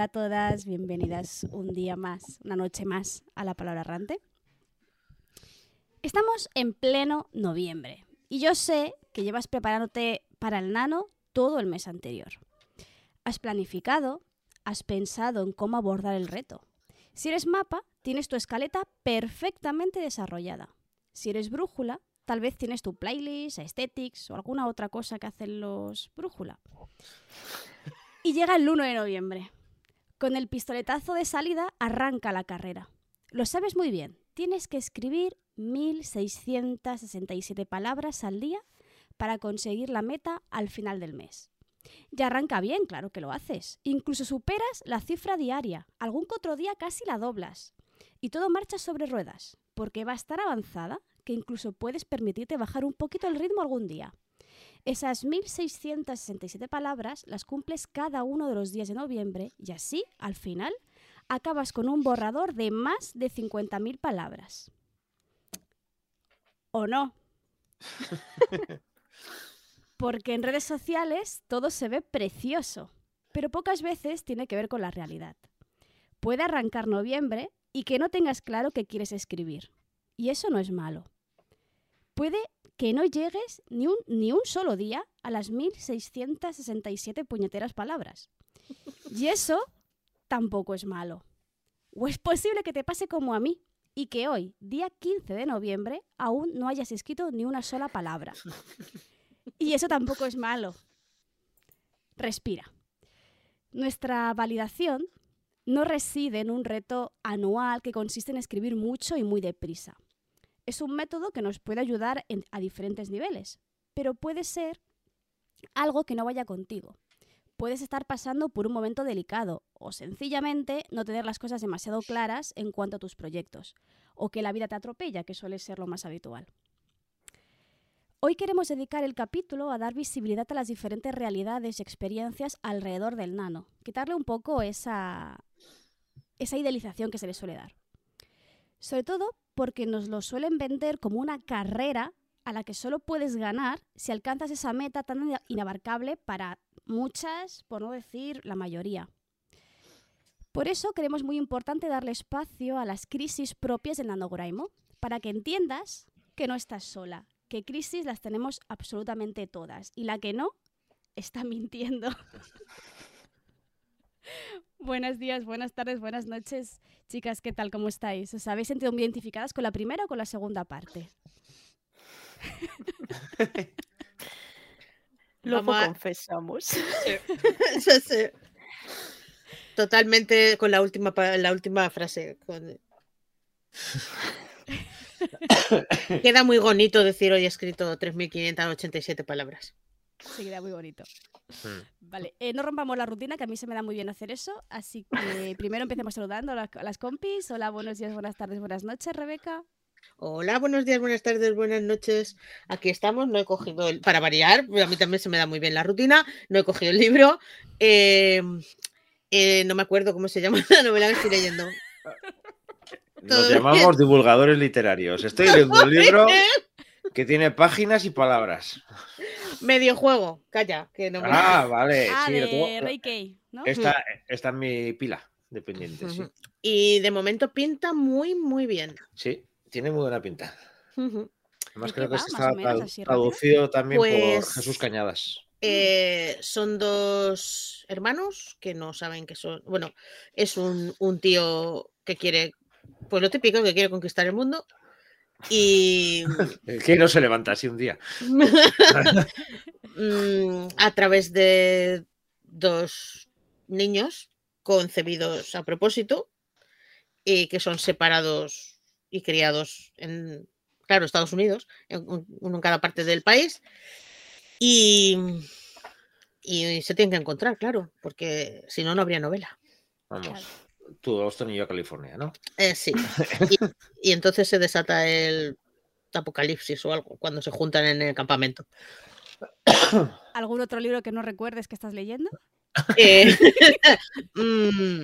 Hola a todas, bienvenidas un día más, una noche más a la palabra errante. Estamos en pleno noviembre y yo sé que llevas preparándote para el nano todo el mes anterior. Has planificado, has pensado en cómo abordar el reto. Si eres mapa, tienes tu escaleta perfectamente desarrollada. Si eres brújula, tal vez tienes tu playlist, aesthetics o alguna otra cosa que hacen los brújula. Y llega el 1 de noviembre. Con el pistoletazo de salida arranca la carrera. Lo sabes muy bien. Tienes que escribir 1.667 palabras al día para conseguir la meta al final del mes. Ya arranca bien, claro que lo haces. Incluso superas la cifra diaria. Algún otro día casi la doblas. Y todo marcha sobre ruedas, porque va a estar avanzada que incluso puedes permitirte bajar un poquito el ritmo algún día. Esas 1.667 palabras las cumples cada uno de los días de noviembre y así, al final, acabas con un borrador de más de 50.000 palabras. ¿O no? Porque en redes sociales todo se ve precioso, pero pocas veces tiene que ver con la realidad. Puede arrancar noviembre y que no tengas claro qué quieres escribir. Y eso no es malo. Puede que no llegues ni un, ni un solo día a las 1.667 puñeteras palabras. Y eso tampoco es malo. O es posible que te pase como a mí y que hoy, día 15 de noviembre, aún no hayas escrito ni una sola palabra. Y eso tampoco es malo. Respira. Nuestra validación no reside en un reto anual que consiste en escribir mucho y muy deprisa. Es un método que nos puede ayudar a diferentes niveles, pero puede ser algo que no vaya contigo. Puedes estar pasando por un momento delicado o sencillamente no tener las cosas demasiado claras en cuanto a tus proyectos, o que la vida te atropella, que suele ser lo más habitual. Hoy queremos dedicar el capítulo a dar visibilidad a las diferentes realidades y experiencias alrededor del nano, quitarle un poco esa, esa idealización que se le suele dar. Sobre todo porque nos lo suelen vender como una carrera a la que solo puedes ganar si alcanzas esa meta tan inabarcable para muchas, por no decir la mayoría. Por eso creemos muy importante darle espacio a las crisis propias del nanograimo, para que entiendas que no estás sola, que crisis las tenemos absolutamente todas y la que no está mintiendo. Buenos días, buenas tardes, buenas noches, chicas, ¿qué tal? ¿Cómo estáis? ¿Os habéis sentido muy identificadas con la primera o con la segunda parte? Lo confesamos. Totalmente con la última, la última frase. Queda muy bonito decir hoy he escrito 3.587 palabras. Queda muy bonito. Hmm. Vale, eh, no rompamos la rutina, que a mí se me da muy bien hacer eso. Así que primero empecemos saludando a las, a las compis. Hola, buenos días, buenas tardes, buenas noches, Rebeca. Hola, buenos días, buenas tardes, buenas noches. Aquí estamos. No he cogido el. Para variar, a mí también se me da muy bien la rutina. No he cogido el libro. Eh, eh, no me acuerdo cómo se llama la novela que estoy leyendo. Nos llamamos divulgadores literarios. Estoy leyendo un libro que tiene páginas y palabras. Medio juego, calla. Que no ah, vale. Ah, sí, de Ray Kay, ¿no? Esta, esta, es mi pila dependiente, sí. Y de momento pinta muy, muy bien. Sí, tiene muy buena pinta. Además, creo que está traducido también por pues Jesús Cañadas. Eh, son dos hermanos que no saben que son. Bueno, es un, un tío que quiere pues lo típico que quiere conquistar el mundo. Y. que no se levanta así un día. Mm, a través de dos niños concebidos a propósito y que son separados y criados en claro, Estados Unidos, uno en cada parte del país. Y, y se tienen que encontrar, claro, porque si no, no habría novela. Vamos, tú Austin y yo California, ¿no? Eh, sí. y, entonces se desata el apocalipsis o algo cuando se juntan en el campamento. ¿Algún otro libro que no recuerdes que estás leyendo? Eh, mm,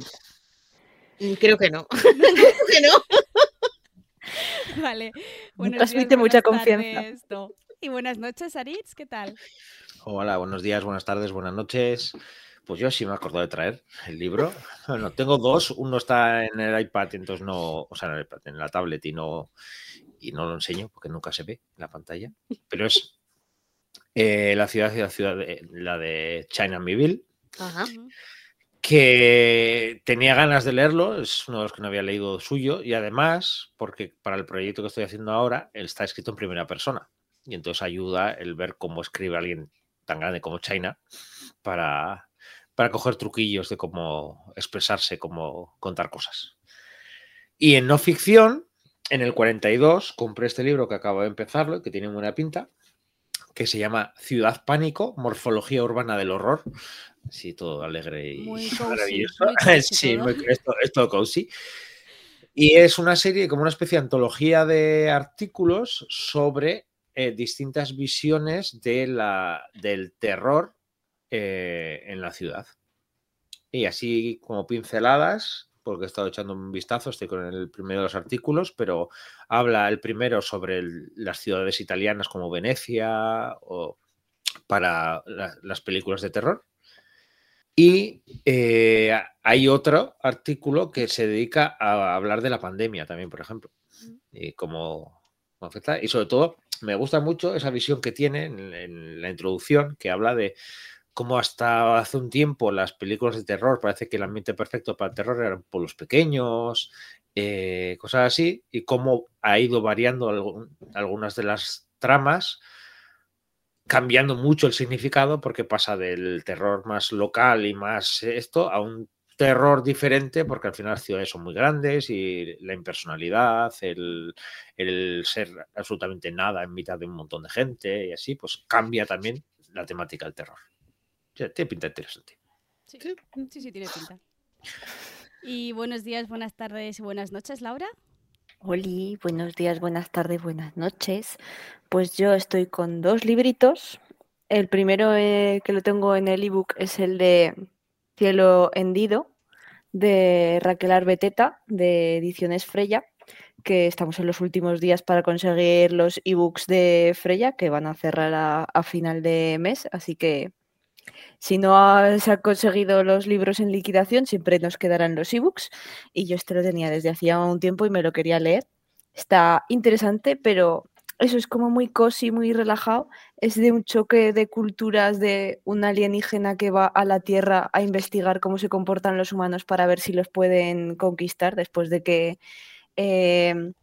creo que no. creo que no. Vale. Bueno, transmite mucha confianza. Y buenas noches, Aritz, ¿qué tal? Hola, buenos días, buenas tardes, buenas noches. Pues yo sí me acuerdo de traer el libro. Bueno, tengo dos, uno está en el iPad, entonces no, o sea, en, el iPad, en la tablet y no, y no lo enseño porque nunca se ve en la pantalla. Pero es eh, la ciudad, la ciudad de, la de China Miville, que tenía ganas de leerlo, es uno de los que no había leído suyo, y además, porque para el proyecto que estoy haciendo ahora, él está escrito en primera persona. Y entonces ayuda el ver cómo escribe alguien tan grande como China para, para coger truquillos de cómo expresarse, cómo contar cosas. Y en no ficción, en el 42, compré este libro que acabo de empezarlo, que tiene buena pinta, que se llama Ciudad Pánico, Morfología Urbana del Horror. Sí, todo alegre y maravilloso. sí, es todo cozy. Y es una serie, como una especie de antología de artículos sobre eh, distintas visiones de la, del terror eh, en la ciudad. Y así como pinceladas, porque he estado echando un vistazo, estoy con el primero de los artículos, pero habla el primero sobre las ciudades italianas como Venecia o para las películas de terror. Y eh, hay otro artículo que se dedica a hablar de la pandemia también, por ejemplo, y cómo afecta. Y sobre todo, me gusta mucho esa visión que tiene en, la introducción, que habla de cómo hasta hace un tiempo las películas de terror parece que el ambiente perfecto para el terror eran pueblos pequeños, eh, cosas así, y cómo ha ido variando algunas de las tramas, cambiando mucho el significado porque pasa del terror más local y más esto a un terror diferente porque al final las ciudades son muy grandes y la impersonalidad, el, ser absolutamente nada en mitad de un montón de gente y así, pues cambia también la temática del terror. Tiene pinta interesante. Sí, sí, sí, tiene pinta. Y buenos días, buenas tardes y buenas noches, Laura. Hola, buenos días, buenas tardes, buenas noches. Pues yo estoy con dos libritos. El primero eh, que lo tengo en el ebook es el de Cielo hendido de Raquel Arbeteta de Ediciones Freya, que estamos en los últimos días para conseguir los ebooks de Freya, que van a cerrar a, final de mes, así que si no se han conseguido los libros en liquidación, siempre nos quedarán los ebooks. Y yo este lo tenía desde hacía un tiempo y me lo quería leer. Está interesante, pero eso es como muy cozy, muy relajado. Es de un choque de culturas de un alienígena que va a la Tierra a investigar cómo se comportan los humanos para ver si los pueden conquistar después de que em,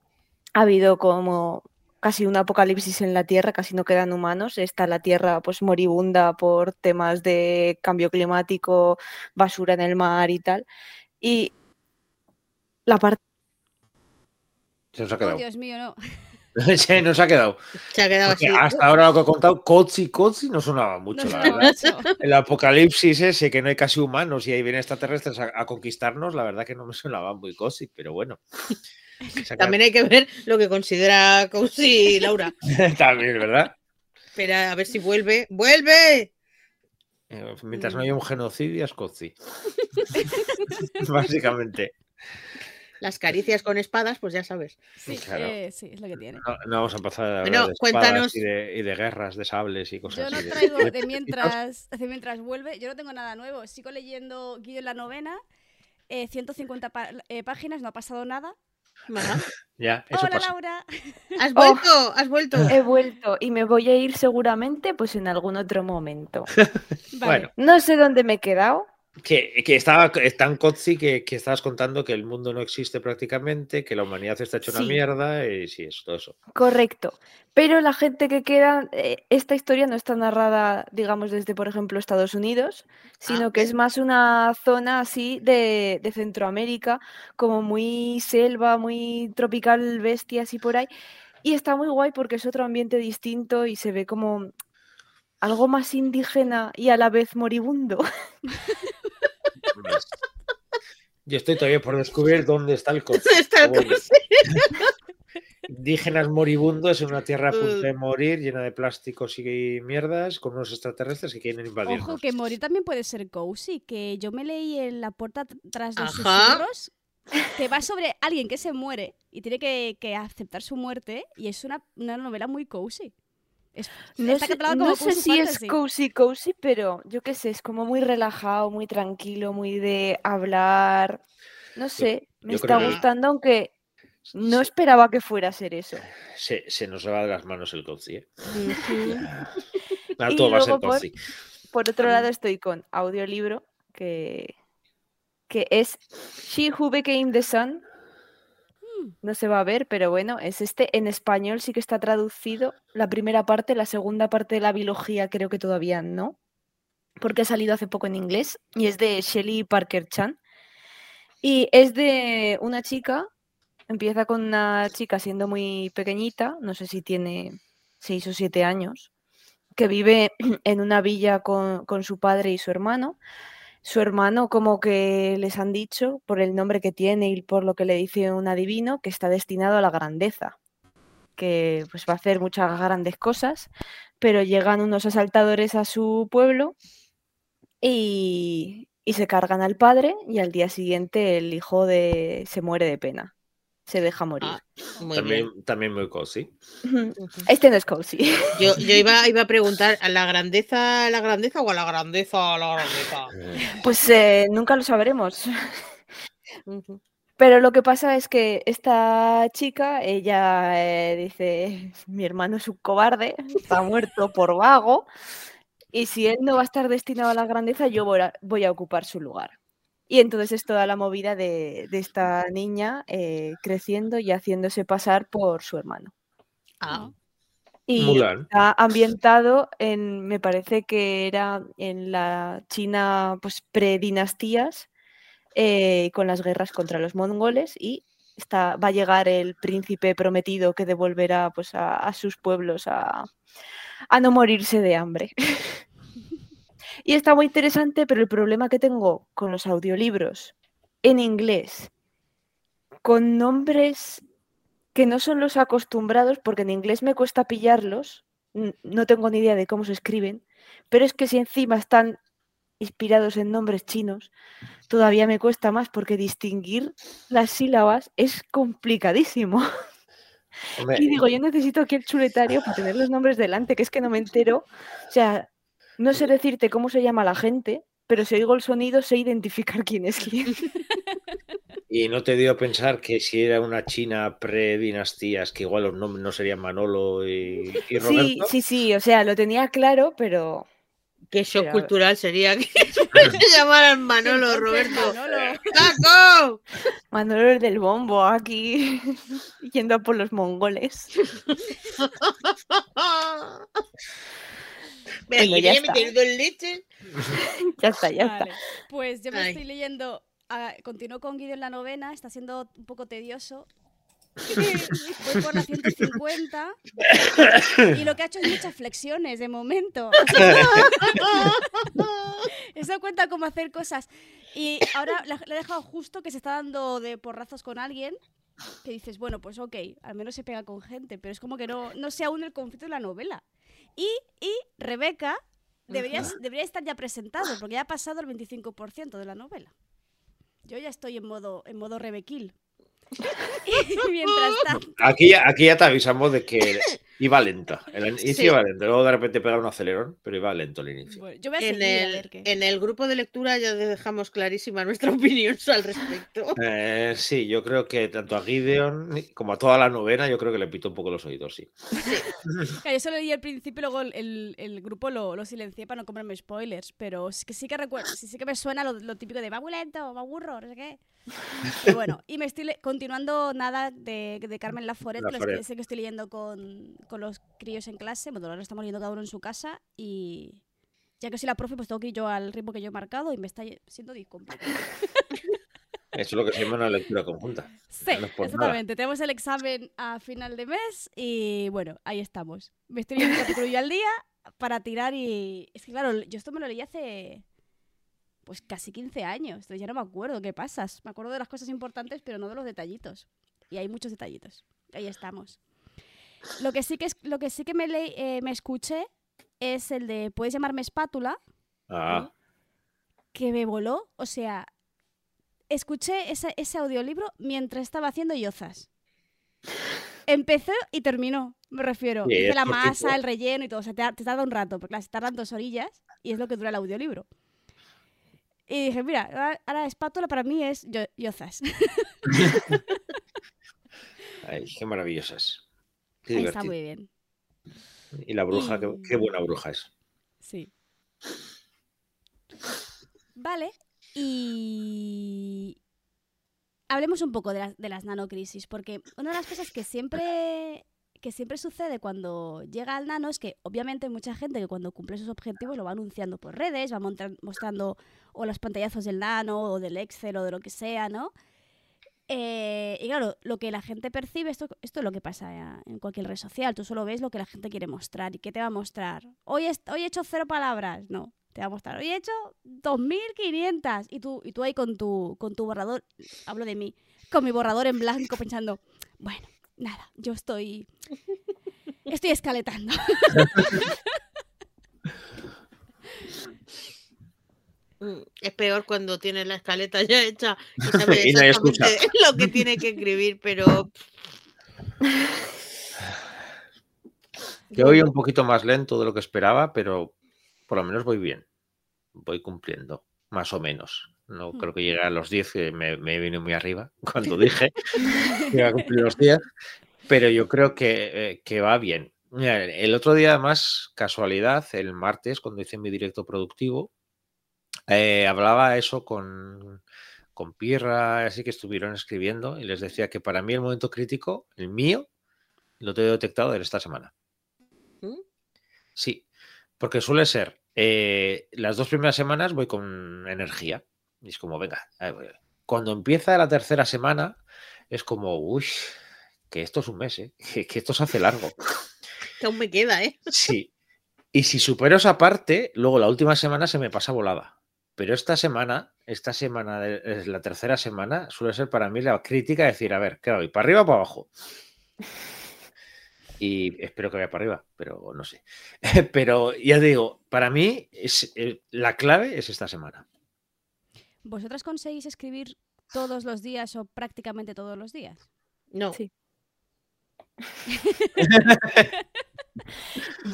ha habido como casi un apocalipsis en la Tierra, casi no quedan humanos. Está la Tierra pues moribunda por temas de cambio climático, basura en el mar y tal. Y la parte... Oh, Dios mío, no. Sí, nos ha quedado. Se ha quedado así. Hasta ahora lo que he contado, Kotzi, Kotzi no sonaba mucho, la verdad. El apocalipsis ese, que no hay casi humanos y ahí vienen extraterrestres a, conquistarnos, la verdad que no me sonaba muy Kotzi, pero bueno. También hay que ver lo que considera Kotzi Laura. También, ¿verdad? Espera, a ver si vuelve. ¡Vuelve! Eh, mientras no haya un genocidio, es Kotzi. Básicamente las caricias con espadas, pues ya sabes. Sí, eh, sí es lo que tiene. No, vamos a empezar a hablar de cuéntanos... y de, y de, guerras, de sables y cosas así. Yo no traigo de, mientras, de mientras vuelve, yo no tengo nada nuevo. Sigo leyendo Guido en la novena, 150 eh, eh, páginas, no ha pasado nada. Ya, eso Hola Laura. ¿Has vuelto? ¿Has vuelto? He vuelto y me voy a ir seguramente pues en algún otro momento. Bueno. No sé dónde me he quedado, que, que, estaba tan cozy que, que, estabas contando que el mundo no existe prácticamente, que la humanidad está hecha una mierda y sí, es todo eso. Correcto. Pero la gente que queda, eh, esta historia no está narrada, digamos, desde, por ejemplo, Estados Unidos, sino ah, que es más una zona así de, de, Centroamérica, como muy selva, muy tropical, bestia, así por ahí. Y está muy guay porque es otro ambiente distinto y se ve como algo más indígena y a la vez moribundo. Yo estoy todavía por descubrir dónde está el coche. Está el Bueno, coche. Indígenas moribundos en una tierra a punto Uh. de morir, llena de plásticos y mierdas, con unos extraterrestres que quieren invadirnos. Ojo, que morir también puede ser cozy, que yo me leí en la puerta tr- tras los susurros, que va sobre alguien que se muere y tiene que, que aceptar su muerte, y es una, una novela muy cozy. Es- No está sé, catalogado no como sé cozy si es cozy cozy, pero yo qué sé, es como muy relajado, muy tranquilo, muy de hablar. No sé, me yo está que- gustando, aunque no Se- esperaba que fuera a ser eso. Se, se nos va de las manos el cozy, ¿eh? Ujú. Ahora Y todo va a ser luego por- cozy. Por otro lado, estoy con audiolibro, que, que es She Who Became the Sun. Mm. No se va a ver, pero bueno, es este. En español sí que está traducido la primera parte, la segunda parte de la biología creo que todavía no, porque ha salido hace poco en inglés y es de Shelley Parker Chan. Y es de una chica, empieza con una chica siendo muy pequeñita, no sé si tiene seis o siete años, que vive en una villa con, con su padre y su hermano. Su hermano como que les han dicho, por el nombre que tiene y por lo que le dice un adivino, que está destinado a la grandeza, que pues va a hacer muchas grandes cosas, pero llegan unos asaltadores a su pueblo y, se cargan al padre y al día siguiente el hijo de se muere de pena, se deja morir. Ah, Muy bien. También, también muy cozy. Este no es cozy. Yo, yo iba, iba a preguntar a la grandeza, a la grandeza o a la grandeza, a la grandeza. Pues eh, nunca lo sabremos. Pero lo que pasa es que esta chica, ella eh, dice, mi hermano es un cobarde, está muerto por vago, y si él no va a estar destinado a la grandeza, yo voy a, voy a ocupar su lugar. Y entonces es toda la movida de, de esta niña eh, creciendo y haciéndose pasar por su hermano. Ah, Y Mulan. está ambientado en, me parece que era en la China, pues predinastías, eh, con las guerras contra los mongoles y está, va a llegar el príncipe prometido que devolverá pues, a, a sus pueblos a, a no morirse de hambre. y está muy interesante, pero el problema que tengo con los audiolibros en inglés, con nombres que no son los acostumbrados, porque en inglés me cuesta pillarlos, no tengo ni idea de cómo se escriben, pero es que si encima están inspirados en nombres chinos, todavía me cuesta más porque distinguir las sílabas es complicadísimo. Hombre, Y digo, yo necesito aquí el chuletario para tener los nombres delante, que es que no me entero. O sea, no sé decirte cómo se llama la gente, pero si oigo el sonido sé identificar quién es quién. Y no te dio a pensar que si era una China pre-dinastías, que igual los nombres no serían Manolo y, y Sí, Roberto. sí, sí, o sea, lo tenía claro, pero qué shock Pero- cultural sería que se llamaran Manolo, Roberto. Manolo. ¡Caco! Manolo el del bombo aquí yendo a por los mongoles. Bueno, que ya me he está. metido en leche. Ya está, ya está. Vale, Pues yo me Ay. estoy leyendo, ah, continúo con Guido en la novena, está siendo un poco tedioso. Voy por la 150 y lo que ha hecho es muchas flexiones de momento. O sea, Eso cuenta como hacer cosas. Y ahora le he dejado justo que se está dando de porrazos con alguien. Que dices, bueno, pues ok, al menos se pega con gente, pero es como que no, no sé aún el conflicto de la novela. Y, y Rebeca debería, debería estar ya presentado, porque ya ha pasado el 25% de la novela. Yo ya estoy en modo, en modo Rebequil. y mientras tanto, Aquí, ya- aquí ya te avisamos de que iba lento. El inicio Sí. iba lento. Luego de repente pega un acelerón, pero iba lento el inicio. bueno, yo voy a En a el, ver qué. en el grupo de lectura ya dejamos clarísima nuestra opinión al respecto. Eh, sí, yo creo que tanto a Gideon como a toda la novena, yo creo que le pito un poco los oídos, sí. Claro, yo solo leí al principio, luego el, el- el grupo lo, lo silencié para no comerme spoilers, pero es que sí que recuerdo, sí, sí que me suena lo, lo típico de va muy lento, va burro, no sé qué. Pero bueno, y me estoy continuando nada de, de Carmen Laforet, que lo Laforet. sé que estoy leyendo con, con los críos en clase, bueno, ahora estamos leyendo cada uno en su casa y ya que soy la profe, pues tengo que ir yo al ritmo que yo he marcado y me está siendo di- complicado. Eso es lo que se llama una lectura conjunta. Sí, No nada. exactamente. Tenemos el examen a final de mes y bueno, ahí estamos. Me estoy leyendo un capítulo yo al día para tirar y... Es que claro, yo esto me lo leí hace pues casi 15 años. Entonces ya no me acuerdo qué pasas. Me acuerdo de las cosas importantes, pero no de los detallitos. Y hay muchos detallitos. Ahí estamos. Lo que sí que, es, lo que, sí que me, leí- eh, me escuché es el de Puedes llamarme espátula, Ah, que me voló. O sea, escuché ese, ese audiolibro mientras estaba haciendo yozas. Empezó y terminó, me refiero. Sí, Hice la masa, el relleno y todo. O sea, te, te tarda un rato, porque las tardan dos orillas y es lo que dura el audiolibro. Y dije, mira, ahora- ahora espátula para mí es yo- yozas. ay, qué maravillosas. Qué Ahí está muy bien. Y la bruja, qué, Y- qué buena bruja es. Sí. Vale, y hablemos un poco de las, de las nanocrisis, porque una de las cosas que siempre, que siempre sucede cuando llega al nano es que obviamente mucha gente que cuando cumple sus objetivos lo va anunciando por redes, va mostrando o los pantallazos del nano o del Excel o de lo que sea, ¿no? Eh, y claro, lo que la gente percibe, esto, esto es lo que pasa eh, en cualquier red social, tú solo ves lo que la gente quiere mostrar. ¿Y qué te va a mostrar? Hoy, hoy he hecho cero palabras, no, te va a mostrar. Hoy he hecho 2.500 y tú, y tú ahí con tu, con tu borrador, hablo de mí, con mi borrador en blanco pensando, bueno, nada, yo estoy, estoy escaletando. Mm, Es peor cuando tiene la escaleta ya hecha y sabe Y no hay exactamente lo que tiene que escribir, pero Yo voy un poquito más lento de lo que esperaba, pero por lo menos voy bien. Voy cumpliendo, más o menos. No Mm. creo que llegue a los 10, que me, me vino muy arriba cuando dije que iba a cumplir los 10, pero yo creo que, eh, que va bien. Mira, el otro día, además, casualidad, el martes, cuando hice mi directo productivo, eh, hablaba eso con, con Pirra, así que estuvieron escribiendo, y les decía que para mí el momento crítico, el mío, lo tengo detectado en esta semana. ¿Mm? Sí, porque suele ser, eh, las dos primeras semanas voy con energía. Y es como, venga, cuando empieza la tercera semana, es como, uy, que esto es un mes, ¿eh? que, que esto se hace largo. que aún me queda, ¿eh? Sí. Y si supero esa parte, luego la última semana se me pasa volada. Pero esta semana, esta semana, es la tercera semana, suele ser para mí la crítica de decir, a ver, ¿qué voy? ¿Para arriba o para abajo? Y espero que vaya para arriba, pero no sé. Pero ya digo, para mí es, eh, la clave es esta semana. ¿Vosotras conseguís escribir todos los días o prácticamente todos los días? No. Sí.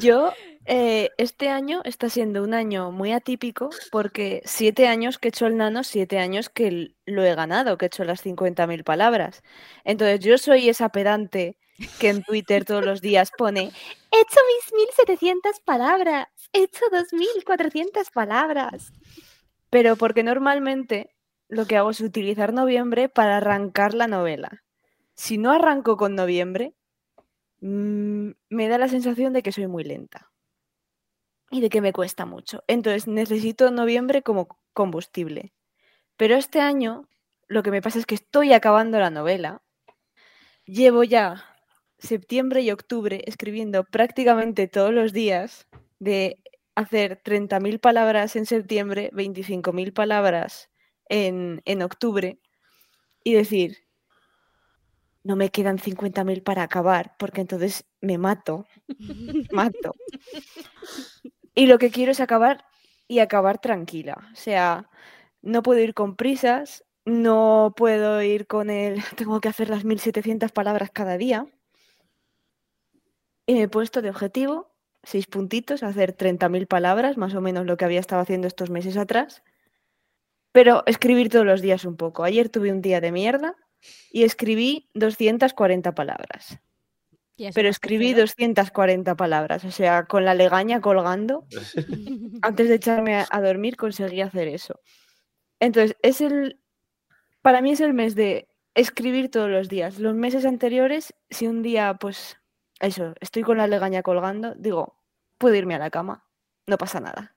Yo, eh, este año está siendo un año muy atípico porque siete años que he hecho el nano, siete años que lo he ganado, que he hecho las 50.000 palabras. Entonces yo soy esa pedante que en Twitter todos los días pone, he hecho mis 1.700 palabras, he hecho 2.400 palabras. Pero porque normalmente lo que hago es utilizar noviembre para arrancar la novela. Si no arranco con noviembre, mm, me da la sensación de que soy muy lenta y de que me cuesta mucho. Entonces necesito noviembre como combustible. Pero este año lo que me pasa es que estoy acabando la novela. Llevo ya septiembre y octubre escribiendo prácticamente todos los días de hacer 30.000 palabras en septiembre, 25.000 palabras en, en octubre y decir, no me quedan 50.000 para acabar, porque entonces me mato, mato. Y lo que quiero es acabar y acabar tranquila. O sea, no puedo ir con prisas, no puedo ir con el, tengo que hacer las 1.700 palabras cada día. Y me he puesto de objetivo, seis puntitos, hacer 30.000 palabras, más o menos lo que había estado haciendo estos meses atrás. Pero escribir todos los días un poco. Ayer tuve un día de mierda y escribí 240 palabras. Pero escribí cero. 240 palabras, o sea, con la legaña colgando. Antes de echarme a, a dormir conseguí hacer eso. Entonces, es el. Para mí es el mes de escribir todos los días. Los meses anteriores, si un día, pues, eso, estoy con la legaña colgando, digo, puedo irme a la cama, no pasa nada.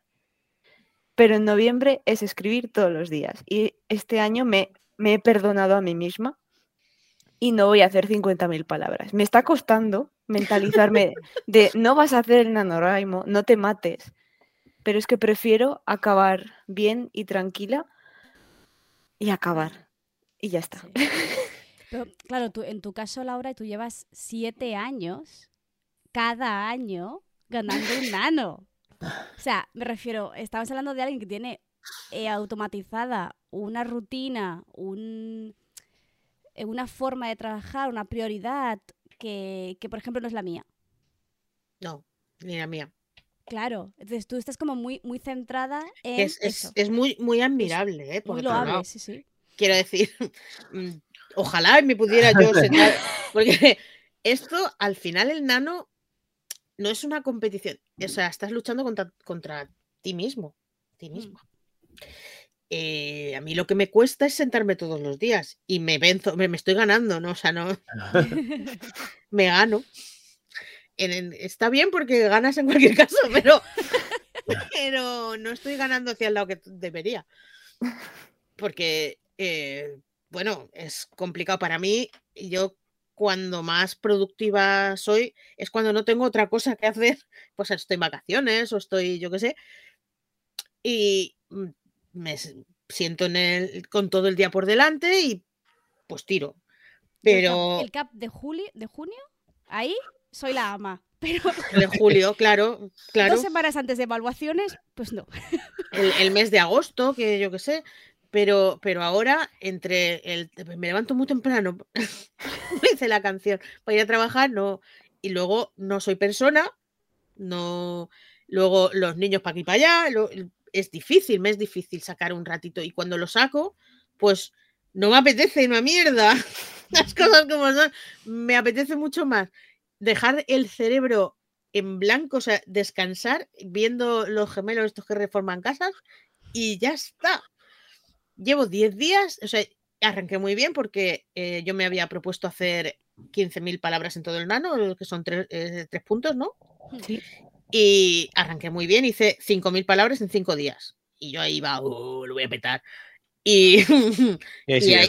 Pero en noviembre es escribir todos los días. Y este año me me he perdonado a mí misma y no voy a hacer 50.000 palabras. Me está costando mentalizarme de no vas a hacer el NaNoWriMo, no te mates, pero es que prefiero acabar bien y tranquila y acabar. Y ya está. Sí. Pero claro, tú, en tu caso, Laura, tú llevas siete años cada año ganando un nano. O sea, me refiero, estamos hablando de alguien que tiene eh, automatizada una rutina, un, eh, una forma de trabajar, una prioridad que, que, por ejemplo, no es la mía. No, ni la mía. Claro, entonces tú estás como muy, muy centrada en Es, es, eso. es muy, muy admirable, ¿eh? Por muy loable, sí, sí. Quiero decir, mm, ojalá me pudiera yo sentar. Porque esto, al final, el nano no es una competición. O sea, estás luchando contra, contra ti mismo. Ti Mm. mismo. Eh, a mí lo que me cuesta es sentarme todos los días y me venzo, me, me estoy ganando, ¿no? O sea, no, me gano. En- en- está bien porque ganas en cualquier caso, pero, pero no estoy ganando hacia el lado que debería. Porque, eh, bueno, es complicado para mí. y Yo cuando más productiva soy es cuando no tengo otra cosa que hacer. Pues estoy en vacaciones o estoy, yo qué sé. Y mm, me siento en el, con todo el día por delante y pues tiro. Yo el cap- Pero El cap de, juli, de junio, ahí soy la ama. Pero de julio, claro, claro. dos semanas antes de evaluaciones, pues no. el, el mes de agosto, que yo qué sé, pero, pero ahora entre el me levanto muy temprano, dice la canción, para ir a trabajar, no, y luego no soy persona, no, luego los niños para aquí para allá, es difícil, me es difícil sacar un ratito, y cuando lo saco, pues no me apetece una mierda, las cosas como son, me apetece mucho más dejar el cerebro en blanco, o sea, descansar viendo los gemelos estos que reforman casas y ya está. Llevo 10 días, o sea, arranqué muy bien porque eh, yo me había propuesto hacer 15.000 palabras en todo el nano, que son tres, eh, tres puntos, ¿no? Sí. Y arranqué muy bien, hice 5.000 palabras en 5 días. Y yo ahí iba, "Uh, lo voy a petar. Y Y ahí Y ahí-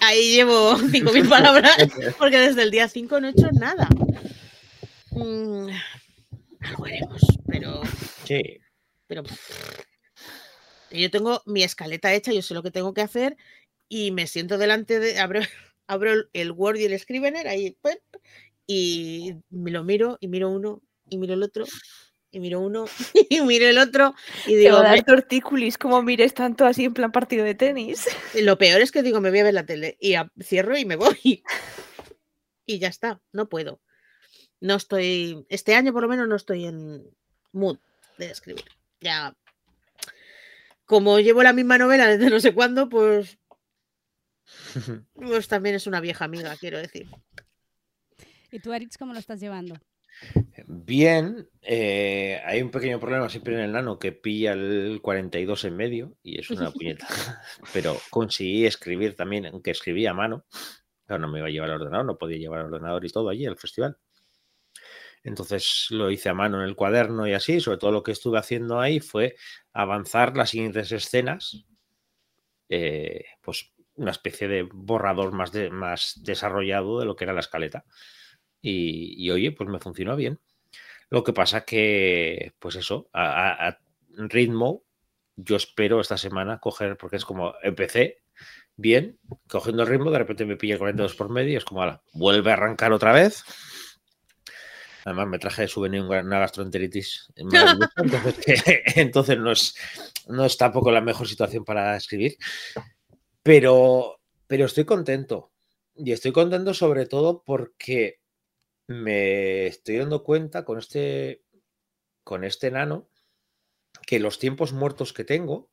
ahí llevo 5.000 palabras porque desde el día 5 no he hecho nada. Mm, algo haremos, pero Sí. pero yo tengo mi escaleta hecha, yo sé lo que tengo que hacer y me siento delante de abro, abro el- Word y el Scrivener ahí y me lo miro y miro uno y miro el otro y miro uno y miro el otro y Te digo, va a "Me- dar tortícolis como mires tanto así en plan partido de tenis. lo peor es que digo, me voy a ver la tele y cierro y me voy. Y ya está, no puedo. No estoy, este año por lo menos no estoy en mood de escribir. Ya, como llevo la misma novela desde no sé cuándo, pues, pues también es una vieja amiga, quiero decir. ¿Y tú, Aritz, cómo lo estás llevando? Bien, eh, hay un pequeño problema siempre en el nano que pilla el 42 en medio y es una puñeta. Pero conseguí escribir también, aunque escribí a mano. Claro, no me iba a llevar el ordenador, no podía llevar el ordenador y todo allí al festival. Entonces lo hice a mano en el cuaderno y así. Sobre todo lo que estuve haciendo ahí fue avanzar las siguientes escenas. eh, pues una especie de borrador más, de, más desarrollado de lo que era la escaleta. Y, y, oye, pues me funcionó bien. Lo que pasa que, pues eso, a, ritmo, yo espero esta semana coger, porque es como empecé bien, cogiendo el ritmo, de repente me pilla 42 por medio y es como, ala, vuelve a arrancar otra vez. Además, me traje de souvenir una gastroenteritis. Entonces, que, entonces no, es, no es tampoco la mejor situación para escribir. Pero, pero estoy contento. Y estoy contento sobre todo porque me estoy dando cuenta con este, con este nano que los tiempos muertos que tengo,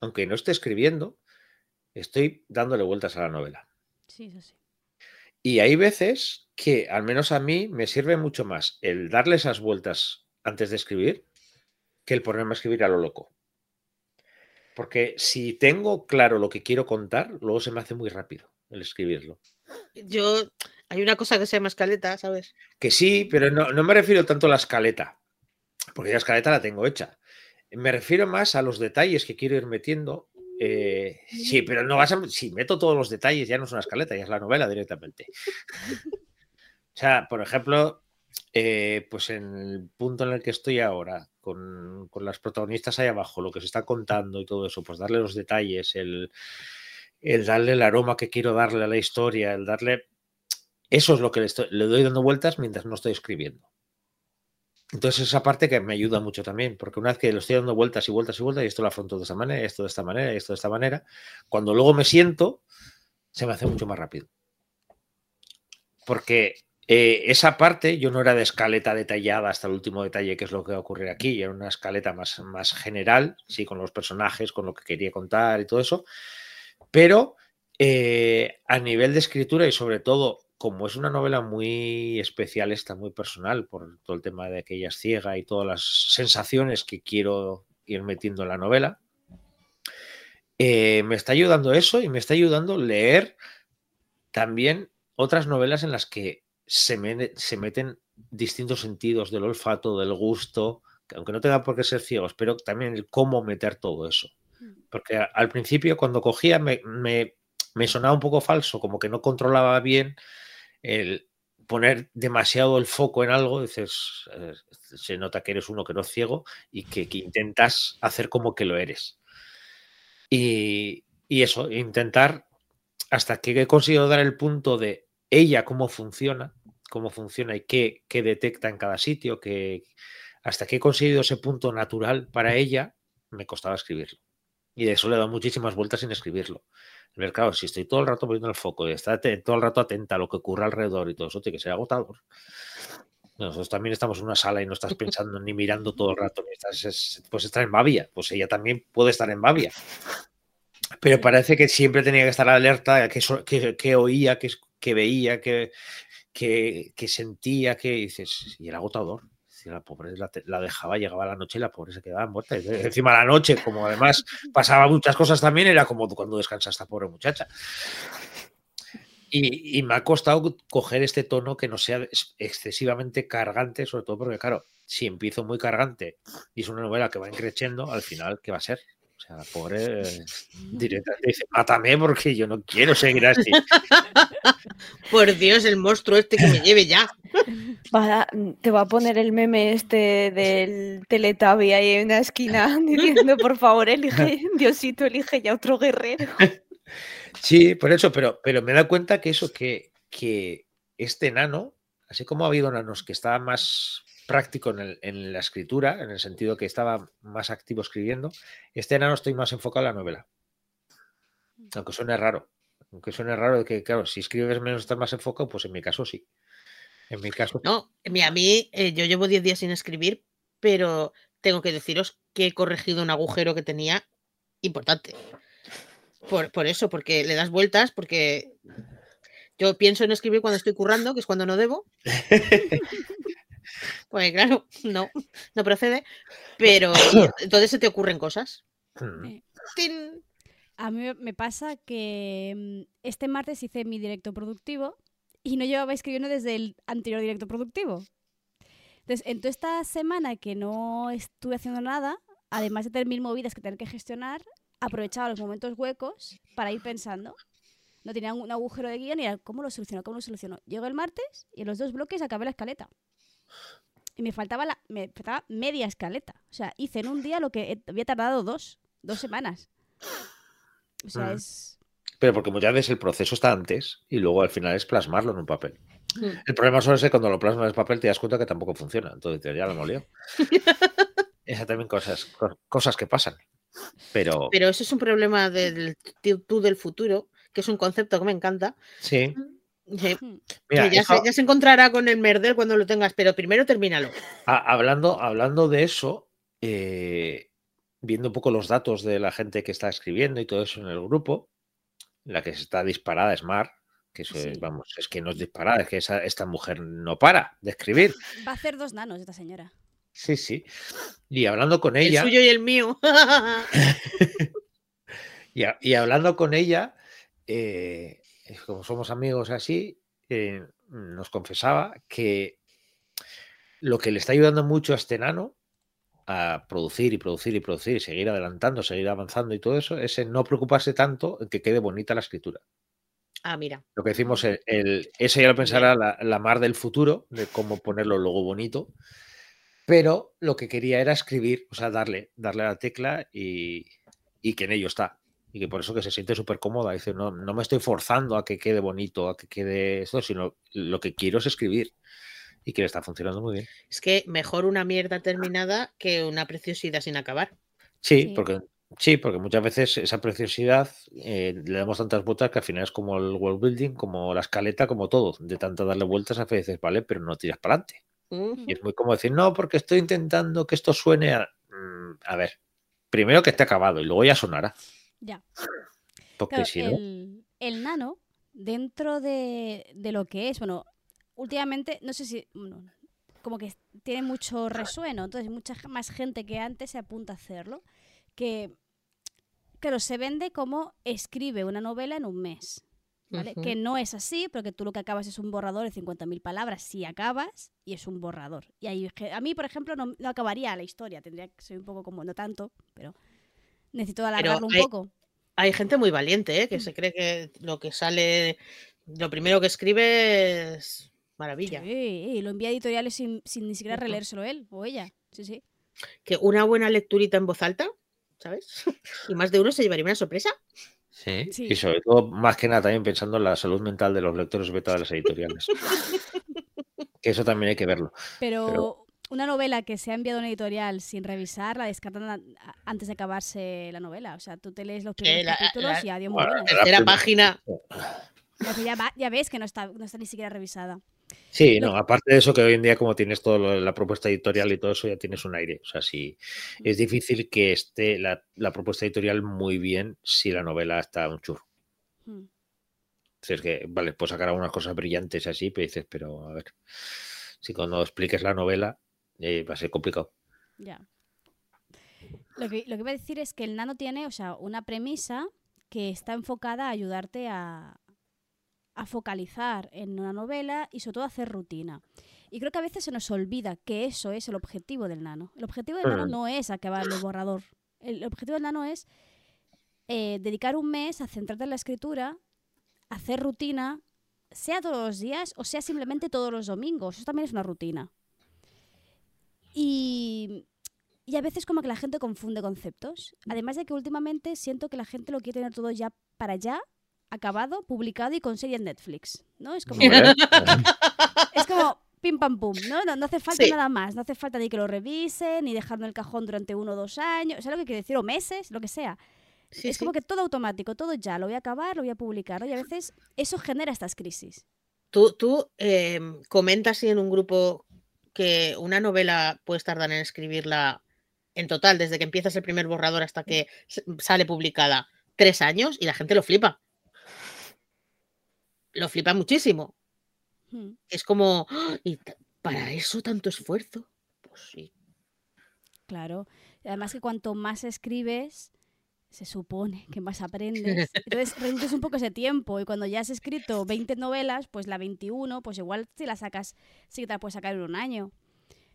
aunque no esté escribiendo, estoy dándole vueltas a la novela. Sí, eso sí. Y hay veces que, al menos a mí, me sirve mucho más el darle esas vueltas antes de escribir que el ponerme a escribir a lo loco. Porque si tengo claro lo que quiero contar, luego se me hace muy rápido el escribirlo. Yo, hay una cosa que se llama escaleta, ¿sabes? Que sí, pero no, no me refiero tanto a la escaleta, porque la escaleta la tengo hecha. Me refiero más a los detalles que quiero ir metiendo eh, sí, pero no vas a. Si meto todos los detalles, ya no es una escaleta, ya es la novela directamente. o sea, por ejemplo, eh, pues en el punto en el que estoy ahora, con, con, las protagonistas ahí abajo, lo que se está contando y todo eso, pues darle los detalles, el, el darle el aroma que quiero darle a la historia, el darle. Eso es lo que le, estoy, le doy dando vueltas mientras no estoy escribiendo. Entonces esa parte que me ayuda mucho también, porque una vez que lo estoy dando vueltas y vueltas y vueltas, y esto lo afronto de esta manera, esto de esta manera, y esto de esta manera, cuando luego me siento, se me hace mucho más rápido. Porque eh, esa parte yo no era de escaleta detallada hasta el último detalle, que es lo que va a ocurrir aquí, era una escaleta más, más general, sí, con los personajes, con lo que quería contar y todo eso, pero eh, a nivel de escritura y sobre todo como es una novela muy especial, está muy personal por todo el tema de que ella es ciega y todas las sensaciones que quiero ir metiendo en la novela, eh, me está ayudando eso y me está ayudando leer también otras novelas en las que se, me, se meten distintos sentidos del olfato, del gusto, aunque no tenga por qué ser ciegos, pero también el cómo meter todo eso. Mm. Porque al principio cuando cogía me, me, me sonaba un poco falso, como que no controlaba bien el poner demasiado el foco en algo, dices, eh, se nota que eres uno que no es ciego y que, intentas hacer como que lo eres. Y, y, eso, intentar hasta que he conseguido dar el punto de ella cómo funciona, cómo funciona y qué, qué detecta en cada sitio, que hasta que he conseguido ese punto natural para ella, me costaba escribirlo. Y de eso le he dado muchísimas vueltas sin escribirlo. Ver, claro, si estoy todo el rato poniendo el foco y está todo el rato atenta a lo que ocurre alrededor y todo eso, tiene que ser agotador. Nosotros también estamos en una sala y no estás pensando ni mirando todo el rato, ni estás, pues estar en Babia, pues ella también puede estar en Babia. Pero parece que siempre tenía que estar alerta, que, que, que oía, que, que veía, que, que, que, sentía, que dices, y era agotador la pobre la, dejaba, llegaba la noche y la pobre se quedaba muerta. encima la noche, como además pasaba muchas cosas también, era como cuando descansa esta pobre muchacha. Y, me ha costado coger este tono que no sea excesivamente cargante, sobre todo porque, claro, si empiezo muy cargante y es una novela que va increciendo, al final, ¿qué va a ser? O sea, la pobre directamente dice, mátame porque yo no quiero seguir así. Por Dios, el monstruo este que me lleve ya. te va a poner el meme este del Teletubby ahí en una esquina diciendo, por favor, elige, Diosito, elige ya otro guerrero. Sí, por eso, pero, pero me da cuenta que eso, que, que este nano, así como ha habido nanos que estaban más práctico en, la escritura, en el sentido que estaba más activo escribiendo. Este enano estoy más enfocado en la novela. Mm. Aunque suene raro. Aunque suene raro de que, claro, si escribes menos estás más enfocado, pues en mi caso sí. En mi caso. No, a mí eh, yo llevo 10 días sin escribir, pero tengo que deciros que he corregido un agujero que tenía importante. Por, por eso, porque le das vueltas, porque yo pienso en escribir cuando estoy currando, que es cuando no debo. Pues claro, no, no procede. Pero entonces se te ocurren cosas. Mm. A mí me pasa que mm, este martes hice mi directo productivo y no llevaba escribiendo desde el anterior directo productivo. Entonces, en toda esta semana que no estuve haciendo nada, además de tener mil movidas que tener que gestionar, aprovechaba los momentos huecos para ir pensando. No tenía un agujero de guion y era, ¿cómo lo soluciono? ¿Cómo lo soluciono? Llegó el martes y en los dos bloques acabé la escaleta y me faltaba, la, me faltaba media escaleta. O sea, hice en un día lo que había tardado dos, dos semanas. O sea, es... Pero porque muchas veces el proceso está antes y luego al final es plasmarlo en un papel. El problema solo es que cuando lo plasmas en el papel te das cuenta que tampoco funciona. Entonces ya lo molió. Esas también cosas, cosas que pasan. Pero... Pero eso es un problema del tú del futuro, que es un concepto que me encanta. Sí. Ya, se, encontrará con el merder cuando lo tengas, pero primero termínalo. hablando, hablando de eso, eh, viendo un poco los datos de la gente que está escribiendo y todo eso en el grupo, la que está disparada es Mar, que es, vamos, es que no es disparada, es que esta mujer no para de escribir. Va a hacer dos nanos esta señora. Sí, sí. Y hablando con ella. El suyo y el mío. y, hablando con ella, eh, como somos amigos así, eh, nos confesaba que lo que le está ayudando mucho a este nano a producir y producir y producir y seguir adelantando, seguir avanzando y todo eso, es no preocuparse tanto en que quede bonita la escritura. Ah, mira. Lo que decimos, el, el- eso ya lo pensará la, la mar del futuro, de cómo ponerlo luego bonito. Pero lo que quería era escribir, o sea, darle, darle a la tecla y, y que en ello está. Y que por eso que se siente súper cómoda. Dice, no, no me estoy forzando a que quede bonito, a que quede esto, sino lo que quiero es escribir. Y que le está funcionando muy bien. Es que mejor una mierda terminada que una preciosidad sin acabar. Sí, Sí. porque sí, porque muchas veces esa preciosidad eh, le damos tantas vueltas que al final es como el world building, como la escaleta, como todo. De tanto darle vueltas a veces, vale, pero no tiras para adelante. Y es muy como decir, no, porque estoy intentando que esto suene a. Mm, a ver, primero que esté acabado y luego ya sonará. Ya. Porque Claro, si no. el, el nano, dentro de, de lo que es, bueno, últimamente, no sé si, bueno, como que tiene mucho resueno, entonces mucha más gente que antes se apunta a hacerlo, que, claro, se vende como escribe una novela en un mes, ¿vale? Que no es así, porque tú lo que acabas es un borrador de 50.000 palabras, si acabas, y es un borrador. Y ahí, a mí, por ejemplo, no, no acabaría la historia, tendría que ser un poco como, no tanto, pero necesito alargarlo un hay- poco. Hay gente muy valiente, ¿eh? que Mm. se cree que lo que sale, lo primero que escribe es maravilla. Sí, y lo envía a editoriales sin, sin ni siquiera releérselo él o ella. Sí, sí. Que una buena lecturita en voz alta, ¿sabes? Y más de uno se llevaría una sorpresa. Sí. Sí. Y sobre todo, más que nada, también pensando en la salud mental de los lectores beta de las editoriales. que eso también hay que verlo. Pero, Pero- una novela que se ha enviado a una editorial sin revisar, la descartan antes de acabarse la novela. O sea, tú te lees los primeros la- capítulos la- y adiós, muy Bueno, buenas. la Tercera página. Ya, va- ya ves que no está, no está ni siquiera revisada. Sí, no, aparte de eso, que hoy en día, como tienes todo lo la propuesta editorial y todo eso, ya tienes un aire. O sea, sí, es difícil que esté la, la propuesta editorial muy bien si la novela está un churro. Hmm. Es que, vale, puedes sacar algunas cosas brillantes así, pero dices, pero a ver, si cuando expliques la novela eh, va a ser complicado. Ya. Lo que, lo que iba a decir es que el nano tiene, o sea, una premisa que está enfocada a ayudarte a, a focalizar en una novela y sobre todo a hacer rutina. Y creo que a veces se nos olvida que eso es el objetivo del nano. El objetivo del nano Mm. no es acabar el borrador. El objetivo del nano es eh, dedicar un mes a centrarte en la escritura, hacer rutina, sea todos los días o sea simplemente todos los domingos. Eso también es una rutina. Y, y a veces como que la gente confunde conceptos. Además de que últimamente siento que la gente lo quiere tener todo ya para allá, acabado, publicado y con serie en Netflix. ¿No? Es como, es como pim pam pum, ¿no? No, no hace falta Sí. nada más. No hace falta ni que lo revisen, ni dejarlo en el cajón durante uno o dos años. ¿Sabes lo que quiero decir? O meses, lo que sea. Sí, es sí. como que todo automático, todo ya. Lo voy a acabar, lo voy a publicar. ¿no? Y a veces eso genera estas crisis. Tú, tú em, comentas en un grupo que una novela puedes tardar en escribirla en total, desde que empiezas el primer borrador hasta que sale publicada, tres años y la gente lo flipa. Lo flipa muchísimo. Hmm. Es como, "Ah, ¿y para eso tanto esfuerzo? Pues sí. Claro. Además que cuanto más escribes, se supone que más aprendes. Entonces reduces un poco ese tiempo y cuando ya has escrito 20 novelas, pues la 21, pues igual si la sacas, sí que te la puedes sacar en un año.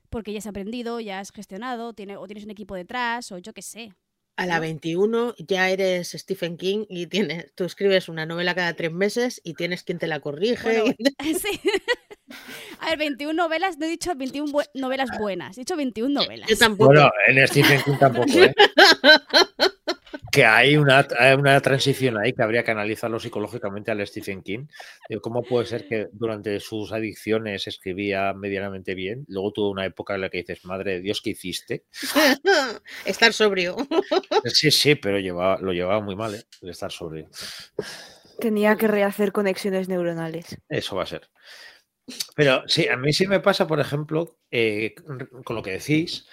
Porque ya has aprendido, ya has gestionado, tiene, o tienes un equipo detrás, o yo qué sé. A la ¿No? 21 ya eres Stephen King y tienes, tú escribes una novela cada tres meses y tienes quien te la corrige. Bueno, sí. A ver, 21 novelas, no he dicho 21 bue- novelas buenas, he dicho 21 novelas. Yo tampoco. Bueno, en Stephen King tampoco, ¿eh? Que hay una, hay una transición ahí que habría que analizarlo psicológicamente al Stephen King. de ¿Cómo puede ser que durante sus adicciones escribía medianamente bien? Luego tuvo una época en la que dices, madre de Dios, ¿qué hiciste? Estar sobrio. Sí, sí, pero llevaba, lo llevaba muy mal, ¿eh? El estar sobre. Tenía que rehacer conexiones neuronales. Eso va a ser. Pero sí, a mí sí me pasa, por ejemplo, eh, con lo que decís,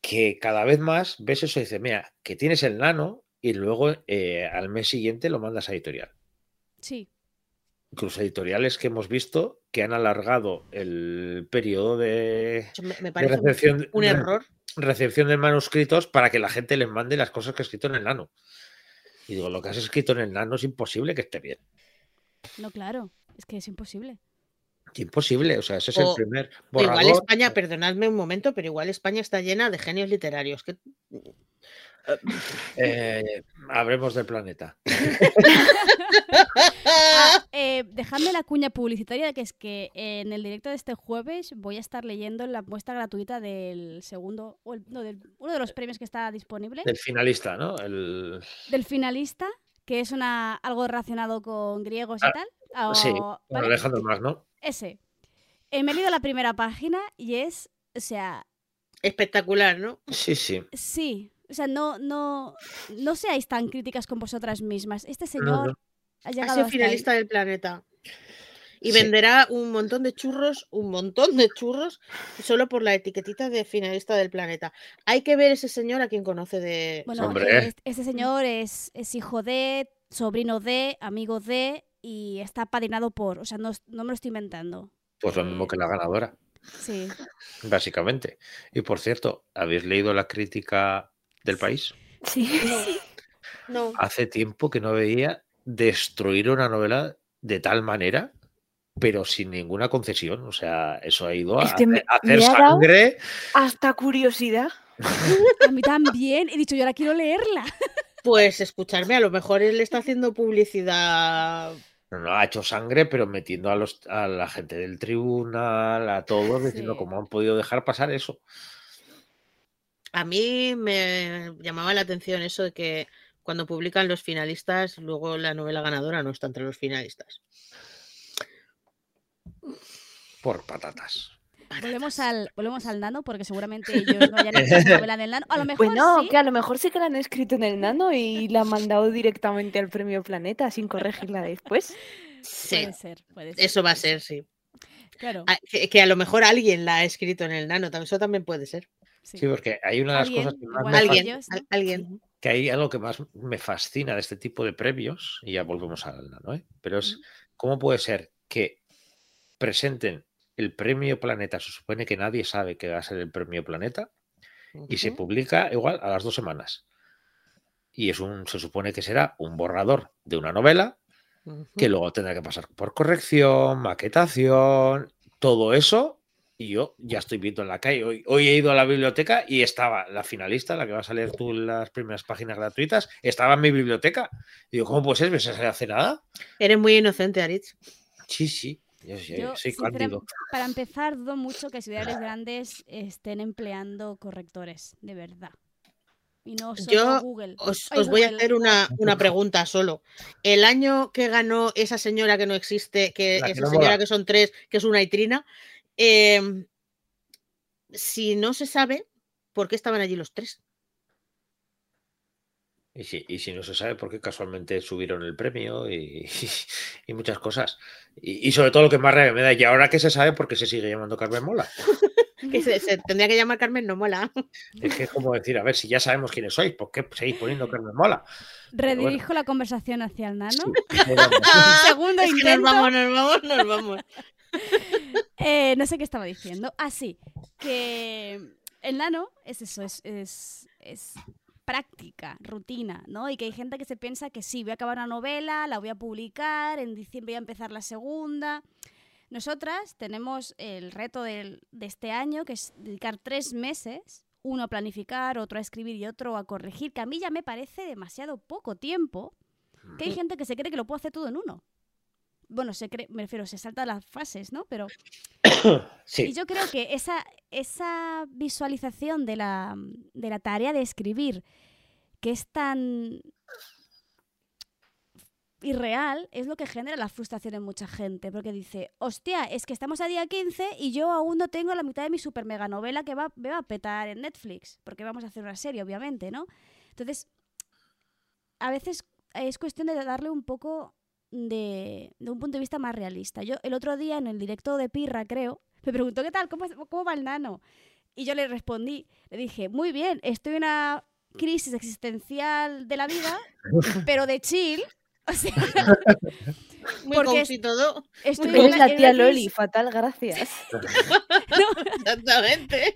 que cada vez más ves eso y dices, mira, que tienes el nano y luego eh, al mes siguiente lo mandas a editorial. Sí, Incluso editoriales que hemos visto que han alargado el periodo de, Me, me de parece recepción, un de error. recepción de manuscritos para que la gente les mande las cosas que ha escrito en el nano. Y digo, lo que has escrito en el nano es imposible que esté bien. no, claro, es que es imposible. Imposible, o sea, ese es el primer O Igual borrador. España, perdonadme un momento, pero igual España está llena de genios literarios. Que... Eh, hablemos del planeta. Ah, eh, dejadme la cuña publicitaria, que es que en el directo de este jueves voy a estar leyendo la muestra gratuita del segundo, o el- no, del- uno de los premios que está disponible, El finalista, ¿no? El... del finalista, que es una algo relacionado con griegos y Ah, tal. sí, o- con ¿vale? Alejandro Más, ¿no? Ese. Eh, me he leído la primera página y es, o sea, Espectacular, ¿no? Sí, sí. sí, o sea, no, no, no seáis tan críticas con vosotras mismas. Este No, señor no. ha Ha llegado sido hasta ahí. finalista del planeta. Y Sí. venderá un montón de churros, un montón de churros, solo por la etiquetita de finalista del planeta. Hay que ver ese señor a quien conoce de. Bueno, Hombre. es- este señor es, es hijo de, sobrino de, amigo de y está padrinado por, o sea, no, no me lo estoy inventando. Pues lo mismo que la ganadora, Sí. básicamente. Y por cierto, ¿habéis leído la crítica del país? Sí. No. Hace tiempo que no veía destruir una novela de tal manera, pero sin ninguna concesión. O sea, eso ha ido a, Es que me- a hacer me ha dado- sangre. Hasta curiosidad. A mí también. He dicho, yo ahora quiero leerla. Pues escucharme, a lo mejor él está haciendo publicidad. No, no, ha hecho sangre, pero metiendo a, los, a la gente del tribunal, a todos, diciendo Sí. cómo han podido dejar pasar eso. A mí me llamaba la atención eso de que cuando publican los finalistas, luego la novela ganadora no está entre los finalistas. Por patatas. Volvemos al, volvemos al nano, porque seguramente ellos no hayan hecho esa novela del nano. A lo mejor Bueno, sí. que a lo mejor sí que la han escrito en el nano y la han mandado directamente al premio Planeta sin corregirla después. Sí, Puede ser, puede ser. eso va a ser, sí. Claro. Ah, Que, que a lo mejor alguien la ha escrito en el nano, eso también puede ser. sí. Sí, porque hay una de las cosas que más me que Alguien, ellos, ¿no? alguien. que hay algo que más me fascina de este tipo de premios, y ya volvemos al nano, ¿eh? pero es cómo puede ser que presenten el premio Planeta, se supone que nadie sabe que va a ser el premio Planeta, y se publica igual a las dos semanas. Y es un, se supone que será un borrador de una novela que luego tendrá que pasar por corrección, maquetación, todo eso. Y yo ya estoy viendo en la calle. Hoy, hoy he ido a la biblioteca y estaba la finalista, la que vas a leer tú en las primeras páginas gratuitas, estaba en mi biblioteca. Y digo, ¿cómo puede ser? ¿Me se hace nada? Eres muy inocente, Aritz. Sí, sí. Yo, yo- Yo, soy sinceram- cándido. para empezar, dudo mucho que ciudades grandes estén empleando correctores, de verdad. Y no solo Yo Google. Os, Ay, os voy a hacer una, una pregunta solo. El año que ganó esa señora que no existe, que La que esa no señora mola. que son tres, que es una itrina, em, si no se sabe, ¿por qué estaban allí los tres? Y si, y si no se sabe por qué casualmente subieron el premio y, y muchas cosas. Y, y sobre todo lo que más rabia me da, y ahora que se sabe por qué se sigue llamando Carmen Mola. Que se, se tendría que llamar Carmen, no mola. Es que es como decir, a ver, si ya sabemos quiénes sois, ¿por qué seguís poniendo Carmen Mola? Redirijo la conversación hacia el nano. Sí. Segundo Es que nos intento. vamos, nos vamos, nos vamos. Eh, no sé qué estaba diciendo. Ah, sí. Que el nano es eso, es, es, es práctica, rutina, ¿no? Y que hay gente que se piensa que sí, voy a acabar una novela, la voy a publicar, en diciembre voy a empezar la segunda. Nosotras tenemos el reto del- de este año, que es dedicar tres meses, uno a planificar, otro a escribir y otro a corregir, que a mí ya me parece demasiado poco tiempo, que hay gente que se cree que lo puedo hacer todo en uno. Bueno, se cree, me refiero, se salta las fases, ¿no? Pero y Sí, yo creo que esa, esa visualización de la, de la tarea de escribir, que es tan irreal, es lo que genera la frustración en mucha gente. Porque dice, hostia, es que estamos a día 15 y yo aún no tengo la mitad de mi super mega novela que va, me va a petar en Netflix. Porque vamos a hacer una serie, obviamente, ¿no? Entonces, a veces es cuestión de darle un poco de, de un punto de vista más realista. Yo el otro día en el directo de Pirra, creo, me preguntó qué tal, cómo, cómo va el nano. Y yo le respondí, le dije, muy bien, estoy en una crisis existencial de la vida, pero de chill. O sea, Muy Porque cozy todo. estoy en la en tía Loli, fatal, gracias. Exactamente.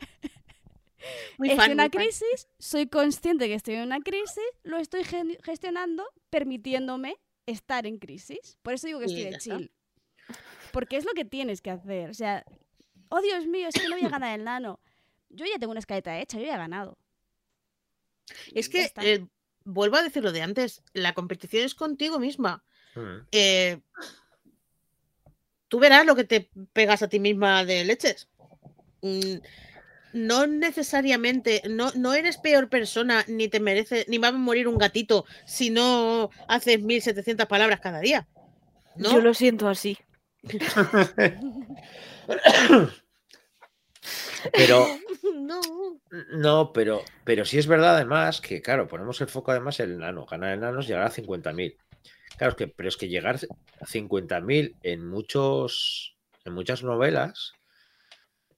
Muy estoy fan, en una fan. crisis, soy consciente que estoy en una crisis, lo estoy gestionando, permitiéndome estar en crisis. Por eso digo que estoy de chill. Porque es lo que tienes que hacer. O sea, oh Dios mío, es que no voy a ganar el nano. Yo ya tengo una escaleta hecha, yo ya he ganado. Es que, eh, vuelvo a decir lo de antes, la competición es contigo misma. Mm. Eh, tú verás lo que te pegas a ti misma de leches. Mm, No necesariamente, no, no eres peor persona, ni te merece, ni va a morir un gatito si no haces 1700 palabras cada día. ¿No? Yo lo siento así. Pero no. no, pero, pero sí es verdad además que, claro, ponemos el foco además en el nano. Ganar el nano es llegar a 50.000. Claro, es que, pero es que llegar a 50.000 en muchos, en muchas novelas,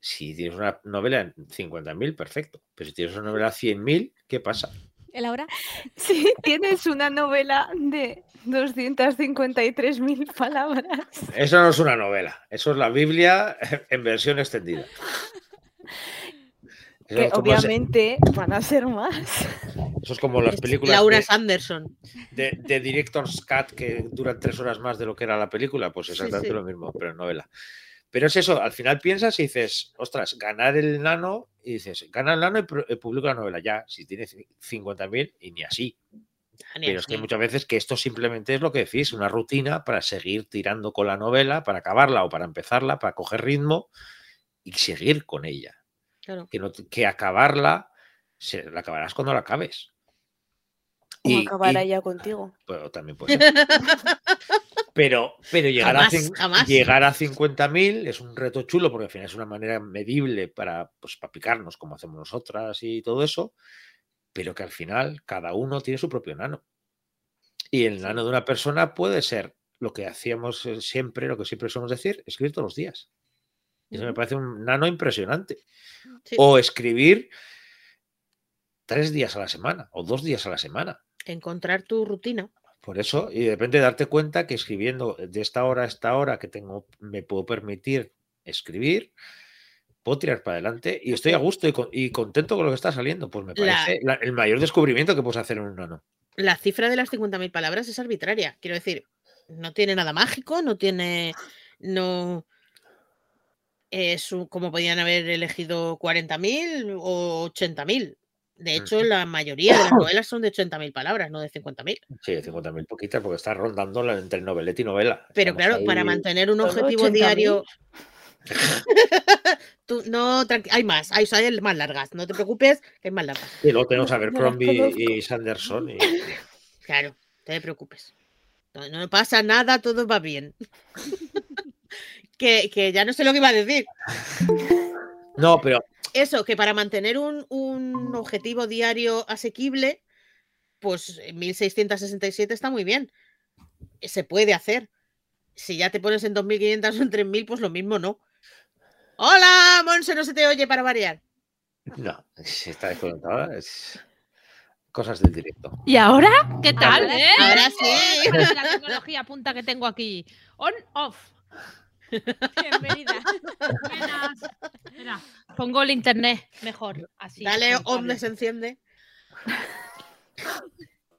si tienes una novela en 50.000, perfecto. Pero si tienes una novela a 100.000, ¿qué pasa? ¿El ahora? Si tienes una novela de 253.000 palabras. Eso no es una novela, eso es la Biblia en versión extendida. Eso Que es obviamente van a ser más. eso es como las películas Laura de- Sanderson. de, de Director's Cut que duran tres horas más de lo que era la película, pues exactamente sí. lo mismo, pero en novela. Pero es eso, al final piensas y dices, ostras, ganar el nano, y dices, gana el nano y, publico la novela. Ya, si tienes 50.000 y ni así. Pero es que muchas veces que esto simplemente es lo que decís, una rutina para seguir tirando con la novela, para acabarla o para empezarla, para coger ritmo y seguir con ella. Claro. Que, no, que acabarla, se, la acabarás cuando la acabes. O Y- acabará y- ya contigo. Bueno, también puede ser. Pero, pero llegar, Jamás, a, jamás. llegar a 50.000 es un reto chulo porque al final es una manera medible para, pues, para picarnos como hacemos nosotras y todo eso, pero que al final cada uno tiene su propio nano. Y el nano de una persona puede ser lo que hacíamos eh, siempre, lo que siempre solemos decir, escribir todos los días. Eso me parece un nano impresionante. Sí. O escribir tres días a la semana o dos días a la semana. Encontrar tu rutina. Por eso, y de repente darte cuenta que escribiendo de esta hora a esta hora que tengo, me puedo permitir escribir, puedo tirar para adelante y estoy a gusto y, con- y contento con lo que está saliendo. Pues me parece la- el mayor descubrimiento que puedes hacer en un nano. La cifra de las 50.000 palabras es arbitraria. Quiero decir, no tiene nada mágico, no tiene. No. Es un- como podían haber elegido 40.000 o 80.000. De hecho, Ujú. la mayoría de las novelas son de 80.000 palabras, no de 50.000. Sí, 50.000 poquitas porque está rondando la- entre noveleta y novela. Pero Estamos claro, para mantener un objetivo 80.000. diario. Tú, no, tranqui- hay más, hay, hay más largas. No te preocupes, que hay más largas. Y luego tenemos a Abercrombie y Sanderson. y- Claro, no te preocupes. No, no pasa nada, todo va bien. que, que ya no sé lo que iba a decir. No, pero Eso, que para mantener un, un objetivo diario asequible, pues en 1667 está muy bien. Se puede hacer. Si ya te pones en 2500 o en 3000, pues lo mismo no. Hola, Monse, no se te oye para variar. no, si está desconectada. Es cosas del directo. ¿Y ahora? ¿Qué tal, Ahora- eh? ahora sí. La tecnología punta que tengo aquí. On, off. Bienvenida. Buenas. Pongo el internet mejor. Así. Dale, donde se enciende.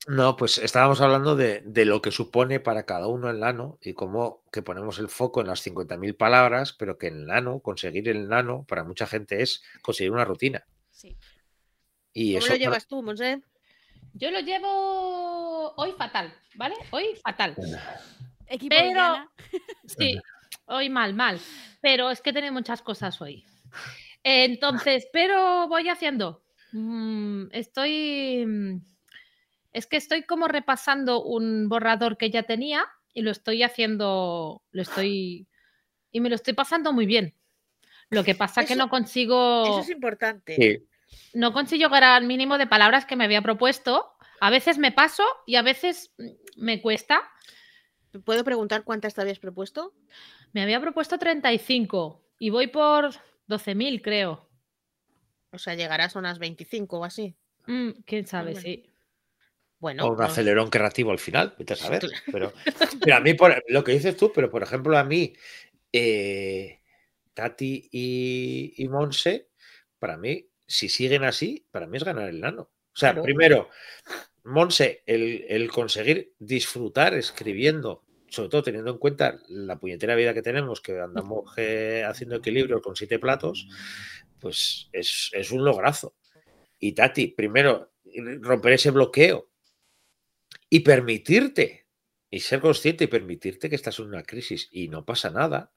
No, pues estábamos hablando de, de lo que supone para cada uno el nano y cómo que ponemos el foco en las 50.000 palabras, pero que el nano, conseguir el nano, para mucha gente es conseguir una rutina. Sí. Y ¿Cómo eso lo para- llevas tú, Monse? Yo lo llevo hoy fatal, ¿vale? Hoy fatal. Equipo Pero-. Sí, hoy mal, mal. Pero es que tengo muchas cosas hoy. Entonces, pero voy haciendo. Mm, estoy. mm, Es que estoy como repasando un borrador que ya tenía y lo estoy haciendo. Lo estoy. Y me lo estoy pasando muy bien. Lo que pasa que Eso- no consigo. Eso es importante. Sí, no consigo llegar al mínimo de palabras que me había propuesto. A veces me paso y a veces mm, me cuesta. ¿Puedo preguntar cuántas te habías propuesto? Me había propuesto 35 y voy por 12.000, creo. O sea, llegarás a unas 25 o así. Mm, ¿Quién sabe? bueno. Sí. Bueno, o un pues- acelerón creativo al final, vete a saber. Pero, pero a mí, por, lo que dices tú, pero por ejemplo, a mí, eh, Tati y, y Monse, para mí, si siguen así, para mí es ganar el nano. O sea, Claro. primero, Monse, el, el conseguir disfrutar escribiendo sobre todo teniendo en cuenta la puñetera vida que tenemos, que andamos eh, haciendo equilibrio con siete platos, pues es, es un lograzo. Y Tati, primero, romper ese bloqueo y permitirte, y ser consciente y permitirte que estás en una crisis y no pasa nada.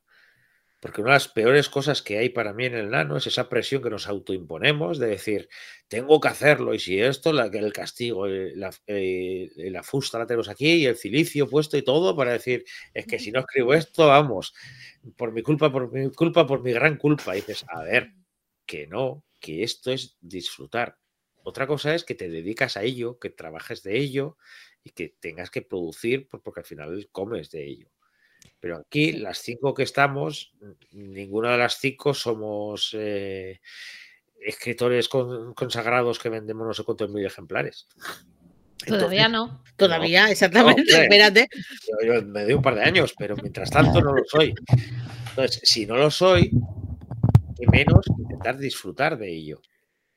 Porque una de las peores cosas que hay para mí en el nano es esa presión que nos autoimponemos de decir, tengo que hacerlo, y si esto, la, el castigo, eh, la, eh, la fusta la tenemos aquí, y el cilicio puesto y todo, para decir, es que si no escribo esto, vamos, por mi culpa, por mi culpa, por mi gran culpa. Y dices, a ver, que no, que esto es disfrutar. Otra cosa es que te dedicas a ello, que trabajes de ello y que tengas que producir, porque al final comes de ello. Pero aquí, las cinco que estamos, ninguna de las cinco somos eh, escritores con, consagrados que vendemos no sé cuántos mil ejemplares. Todavía Entonces, no. Todavía, no, exactamente. No, espérate. Yo, yo, me doy un par de años, pero mientras tanto no lo soy. Entonces, si no lo soy, y menos intentar disfrutar de ello.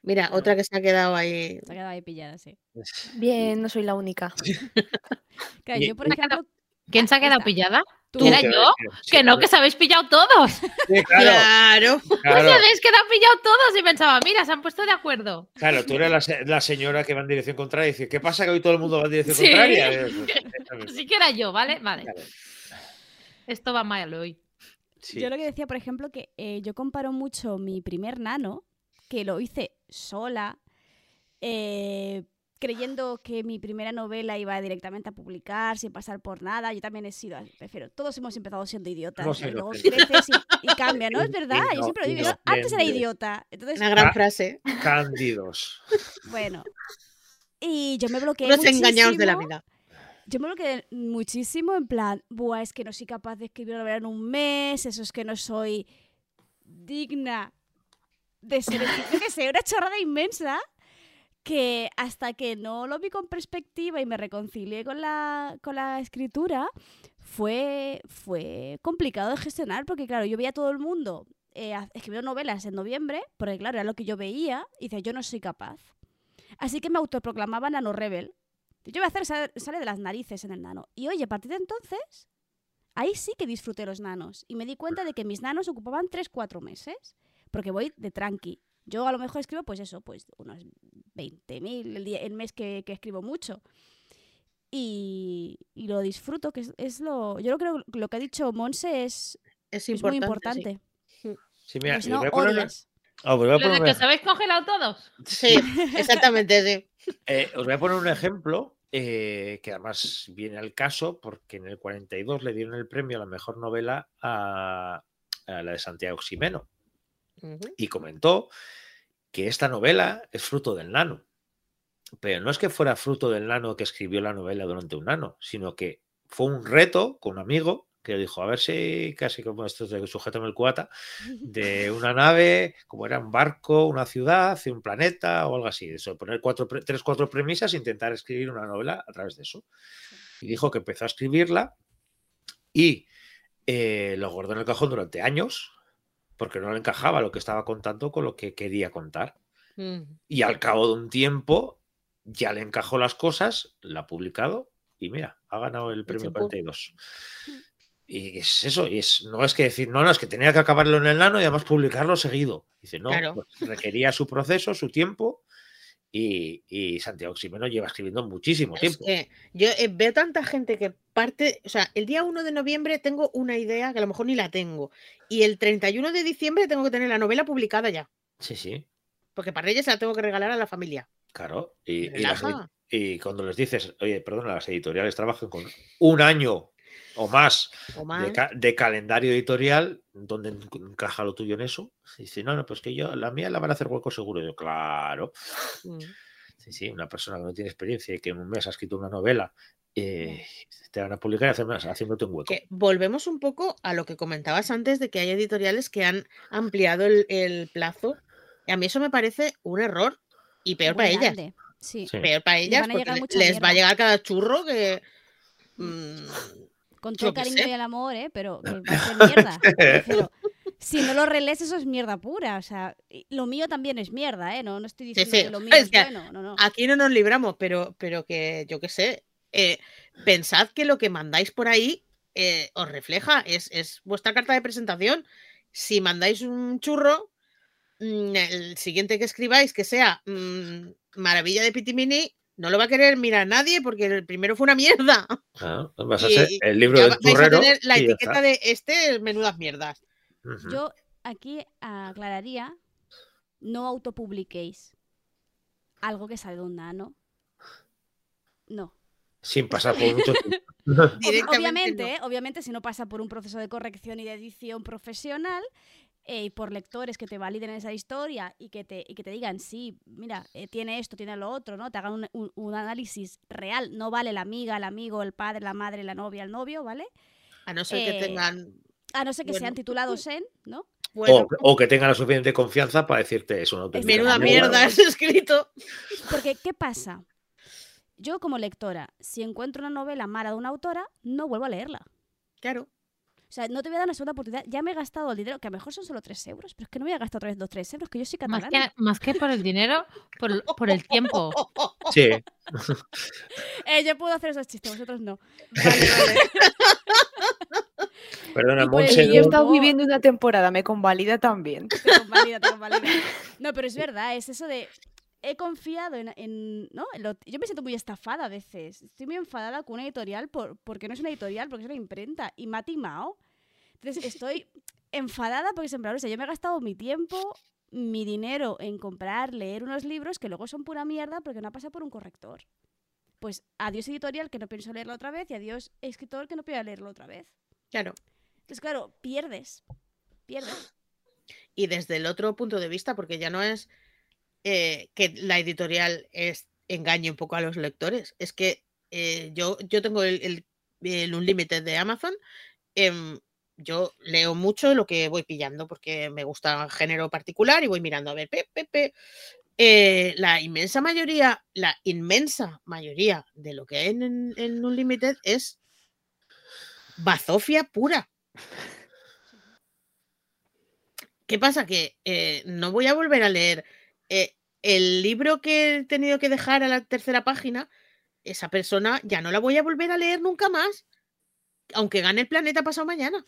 Mira, otra que se ha quedado ahí. Se ha quedado ahí pillada, sí. Bien, no soy la única. claro, yo, por ejemplo. ¿Quién se ha quedado pillada? ¿Tú? ¿Era yo? Sí, que no, que se habéis pillado todos. Sí, claro. claro. Pues se habéis quedado pillados todos y pensaba, mira, se han puesto de acuerdo. Claro, tú eres la, la, señora que va en dirección contraria y dice, ¿qué pasa que hoy todo el mundo va en dirección sí. contraria? sí que era yo, ¿vale? Vale. Claro. Esto va mal hoy. Yo lo que decía, por ejemplo, que eh, yo comparo mucho mi primer nano, que lo hice sola, eh, creyendo que mi primera novela iba directamente a publicar sin pasar por nada. Yo también he sido, prefiero, todos hemos empezado siendo idiotas. No sé, y luego no. creces y, y, cambia, ¿no? Es verdad, No, yo siempre lo digo, no, yo antes era idiota. Entonces, Una gran frase. Cándidos. bueno. Y yo me bloqueé muchísimo. engañados de la vida. Yo me bloqueé muchísimo en plan, buah, es que no soy capaz de escribir una novela en un mes, eso es que no soy digna de ser, yo qué sé, una chorrada inmensa que hasta que no lo vi con perspectiva y me reconcilié con la, con la escritura, fue, fue complicado de gestionar porque, claro, yo veía a todo el mundo eh, escribiendo novelas en noviembre, porque, claro, era lo que yo veía, y decía, yo no soy capaz. Así que me autoproclamaba Nano Rebel. Yo voy a hacer, sale, sale de las narices en el nano. Y oye, a partir de entonces, ahí sí que disfruté los nanos. Y me di cuenta de que mis nanos ocupaban 3-4 meses. Porque voy de tranqui. Yo a lo mejor escribo, pues eso, pues unos 20.000 el, día, el mes que, que escribo mucho. Y, y, lo disfruto, que es, es, lo. Yo creo que lo que ha dicho Monse es, es, es muy importante. Sí, sí mira, Pues no voy a poner una- odias. Ah, voy a ¿Lo poner de que os habéis congelado todos? sí, exactamente, sí. Eh, os voy a poner un ejemplo eh, que además viene al caso porque en el 42 le dieron el premio a la mejor novela a, a la de Santiago Ximeno Y comentó que esta novela es fruto del nano. Pero no es que fuera fruto del nano que escribió la novela durante un nano, sino que fue un reto con un amigo que dijo, a ver si casi como esto es de sujeto el cuata, de una nave, como era un barco, una ciudad, un planeta o algo así. Eso, poner cuatro, tres, cuatro premisas e intentar escribir una novela a través de eso. Y dijo que empezó a escribirla y eh, lo guardó en el cajón durante años porque no le encajaba lo que estaba contando con lo que quería contar. Mm. Y al cabo de un tiempo ya le encajó las cosas, la ha publicado y mira, ha ganado el premio champú. 42. Y es eso, y es, no es que decir, no, no, es que tenía que acabarlo en el nano y además publicarlo seguido. Dice, no, Claro. pues requería su proceso, su tiempo, y, y Santiago Ximeno lleva escribiendo muchísimo Es tiempo. que yo eh, veo tanta gente que parte, o sea, el día 1 de noviembre tengo una idea que a lo mejor ni la tengo. Y el 31 de diciembre tengo que tener la novela publicada ya. Sí, sí, Porque para Reyes se la tengo que regalar a la familia. claro. Y, las cuando les dices, oye, perdona, las editoriales trabajan con un año o más O más. de, ca- de calendario editorial, ¿dónde enc- encaja lo tuyo en eso? Y dice, no, no, pues que yo, la mía la van a hacer hueco seguro. Yo, claro. Mm. Sí, sí, una persona que no tiene experiencia y que en un mes ha escrito una novela, eh, te van a publicar y hacer- haciéndote un hueco. Que volvemos un poco a lo que comentabas antes de que hay editoriales que han ampliado el, el plazo. Y a mí eso me parece un error. Y peor Muy para ellas. grande. Sí. Sí. Peor para ellas a porque les va a llegar cada churro que. mm, Con todo el cariño sé. y el amor, ¿eh? Pero que va a ser mierda. Pero si no lo relees, eso es mierda pura. O sea, lo mío también es mierda, ¿eh? No, no estoy diciendo sí. que lo mío Es es, que bueno. No, no. aquí no nos libramos, pero, pero que yo qué sé. Eh, pensad que lo que mandáis por ahí eh, os refleja, es, es vuestra carta de presentación. Si mandáis un churro, mm, el siguiente que escribáis, que sea mm, Maravilla de Pitimini, no lo va a querer mirar nadie porque el primero fue una mierda. Ah, vas a el libro del vais a churrero. tener la etiqueta de este, menudas mierdas. Yo aquí aclararía, no autopubliquéis algo que sale de un nano. No. Sin pasar por mucho tiempo. Obviamente, no. ¿eh? obviamente, si no pasa por un proceso de corrección y de edición profesional eh, y por lectores que te validen esa historia y que te, y que te digan, sí, mira, eh, tiene esto, tiene lo otro, ¿no? Te hagan un, un- un análisis real. No vale la amiga, el amigo, el padre, la madre, la novia, el novio, ¿vale? A no ser que tengan. A no ser que Bueno. sean titulados en, ¿no? Bueno, O, o que tenga la suficiente confianza para decirte eso. No menuda mierda has escrito. Porque, ¿qué pasa? Yo como lectora, si encuentro una novela mala de una autora, no vuelvo a leerla. Claro. O sea, no te voy a dar una segunda oportunidad. Ya me he gastado el dinero, que a lo mejor son solo 3 euros, pero es que no voy a gastar otra vez 2 3 euros, que yo soy Más catalana. que, más que por el dinero, por, el- por el tiempo. Sí, Eh, yo puedo hacer esos chistes, vosotros no. Vale, vale. perdona, Monse. yo he estado viviendo una temporada, me convalida también. Te convalida, te convalida. No, pero es verdad, es eso de. He confiado en. en- ¿no? Lo- yo me siento muy estafada a veces. Estoy muy enfadada con una editorial por, porque no es una editorial, porque es una imprenta. Y me ha timado. Entonces estoy enfadada porque siempre, o sea, yo me he gastado mi tiempo, mi dinero en comprar, leer unos libros que luego son pura mierda porque no ha pasado por un corrector. Pues adiós editorial que no pienso leerlo otra vez y adiós escritor que no pienso leerlo otra vez. Claro. Entonces, claro, pierdes. Pierdes. Y desde el otro punto de vista, porque ya no es eh, que la editorial es, engañe un poco a los lectores, es que eh, yo, yo tengo el, el, el Unlimited de Amazon. em, yo leo mucho lo que voy pillando porque me gusta género particular y voy mirando a ver, pe, pe, pe. Eh, la inmensa mayoría, la inmensa mayoría de lo que hay en, en, en Unlimited es bazofia pura. ¿Qué pasa? Que eh, no voy a volver a leer eh, el libro que he tenido que dejar a la tercera página. Esa persona ya no la voy a volver a leer nunca más. Aunque gane el planeta pasado mañana.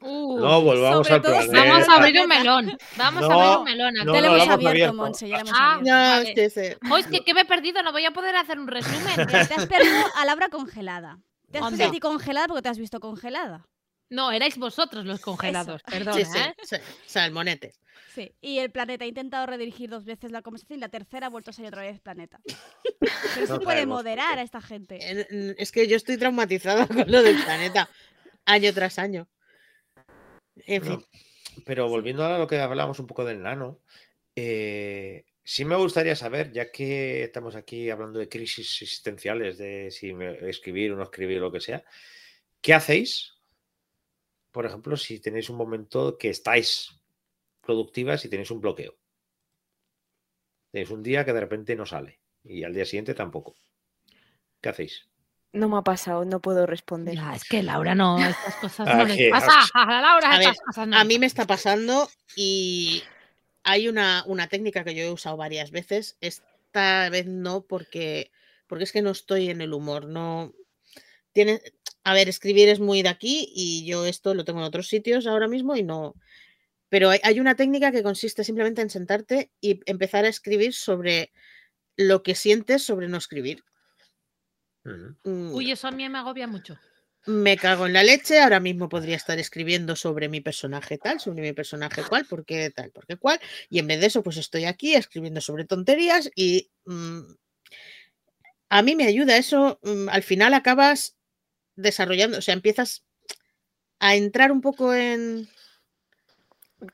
Uh, No volvamos al todo- planeta. vamos a abrir un melón. Vamos a abrir un melón. no, no, lo hemos abierto, abierto. Monse, ya lo hemos Ah, abierto. No, vale. sí, sí. Jo, es que, que me he perdido, no voy a poder hacer un resumen. Te has perdido a Laura congelada. Te has puesto congelada porque te has visto congelada. No, erais vosotros los congelados, perdón. Sí, sí, ¿eh? sí, salmonetes. Sí. Y el planeta ha intentado redirigir dos veces la conversación y la tercera ha vuelto a salir otra vez planeta. Pero se No puede moderar a esta gente. En- en- Es que yo estoy traumatizada con lo del planeta. Año tras año. En fin. No, Pero volviendo a lo que hablábamos un poco del nano, eh, sí me gustaría saber, ya que estamos aquí hablando de crisis existenciales, de si me- escribir o no escribir, lo que sea, ¿qué hacéis? Por ejemplo, si tenéis un momento que estáis productivas y tenéis un bloqueo. Tenéis un día que de repente no sale y al día siguiente tampoco. ¿Qué hacéis? No me ha pasado, no puedo responder. Ya, es que Laura no, estas cosas Ah, no les que- pasa. A Laura A ver, estas cosas no A mí me está pasando y hay una, una técnica que yo he usado varias veces. Esta vez no, porque, porque es que no estoy en el humor. No tiene, a ver, escribir es muy de aquí y yo esto lo tengo en otros sitios ahora mismo y no. Pero hay, hay una técnica que consiste simplemente en sentarte y empezar a escribir sobre lo que sientes sobre no escribir. Mm, Uy, eso a mí me agobia mucho. me cago en la leche, ahora mismo podría estar escribiendo sobre mi personaje tal, sobre mi personaje cual, porque tal, porque cual, y en vez de eso, pues estoy aquí escribiendo sobre tonterías y mm, a mí me ayuda eso, mm, al final acabas desarrollando, o sea, empiezas a entrar un poco en...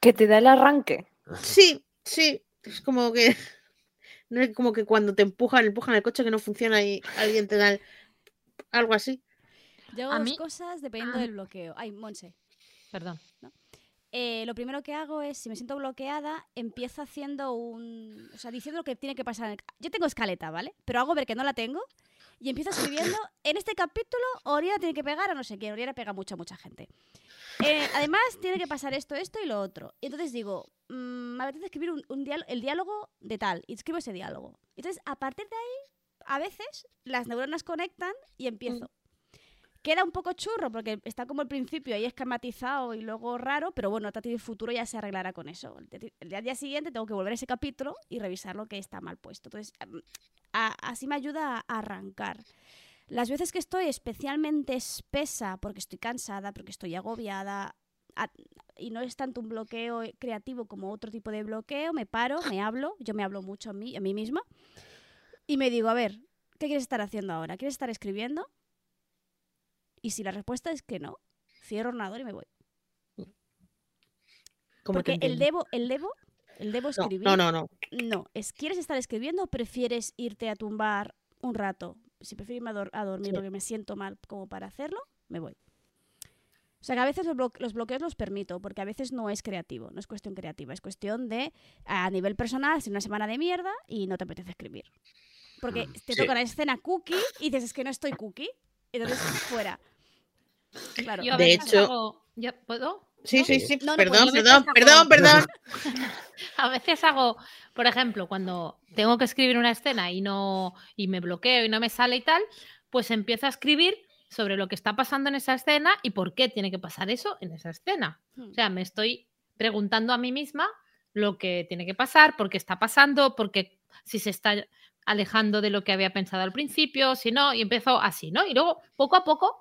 Que te da el arranque. Sí, sí, es como que... No es como que cuando te empujan, empujan el coche que no funciona y alguien te da el- algo así. Yo hago A dos mí- cosas dependiendo a- del bloqueo. Ay, Monse. Perdón. Eh, lo primero que hago es, si me siento bloqueada, empiezo haciendo un... O sea, diciendo lo que tiene que pasar. en el- Yo tengo escaleta, ¿vale? Pero hago ver que no la tengo y empiezo escribiendo, en este capítulo, Oriana tiene que pegar a no sé quién. Oriana pega mucho a mucha gente. Eh, además, tiene que pasar esto, esto y lo otro. Y entonces digo, mm, me apetece escribir un, un el diálogo de tal. Y escribo ese diálogo. Entonces, a partir de ahí, a veces, las neuronas conectan y empiezo. Queda un poco churro porque está como el principio ahí esquematizado y luego raro, pero bueno, Tati el futuro ya se arreglará con eso. El, día, siguiente tengo que volver a ese capítulo y revisar lo que está mal puesto. Entonces, así me ayuda a arrancar. Las veces que estoy especialmente espesa porque estoy cansada, porque estoy agobiada y no es tanto un bloqueo creativo como otro tipo de bloqueo, me paro, me hablo, yo me hablo mucho a mí, a mí misma y me digo, a ver, ¿qué quieres estar haciendo ahora? ¿Quieres estar escribiendo? Y si la respuesta es que no, cierro el ordenador y me voy. ¿Cómo te Porque el debo, el debo, el debo escribir. no, no, no. No, es ¿quieres estar escribiendo o prefieres irte a tumbar un rato? Si prefieres irme a, dor- a dormir Sí. porque me siento mal como para hacerlo, me voy. O sea que a veces los, blo- los bloqueos los permito, porque a veces no es creativo, no es cuestión creativa, es cuestión de, a nivel personal, si una semana de mierda y no te apetece escribir. Porque te Sí. toca la escena cookie y dices, es que no estoy cookie, entonces fuera. Claro. Yo a De veces hecho- hago- ¿Ya puedo? Sí, ¿No? sí, Sí. sí. No, no, perdón, pues yo perdón, me perdón, perdón. A veces hago, por ejemplo, cuando tengo que escribir una escena y no y me bloqueo y no me sale y tal, pues empiezo a escribir sobre lo que está pasando en esa escena y por qué tiene que pasar eso en esa escena. O sea, me estoy preguntando a mí misma lo que tiene que pasar, por qué está pasando, porque si se está alejando de lo que había pensado al principio, si no, y empiezo así, ¿no? Y luego, poco a poco,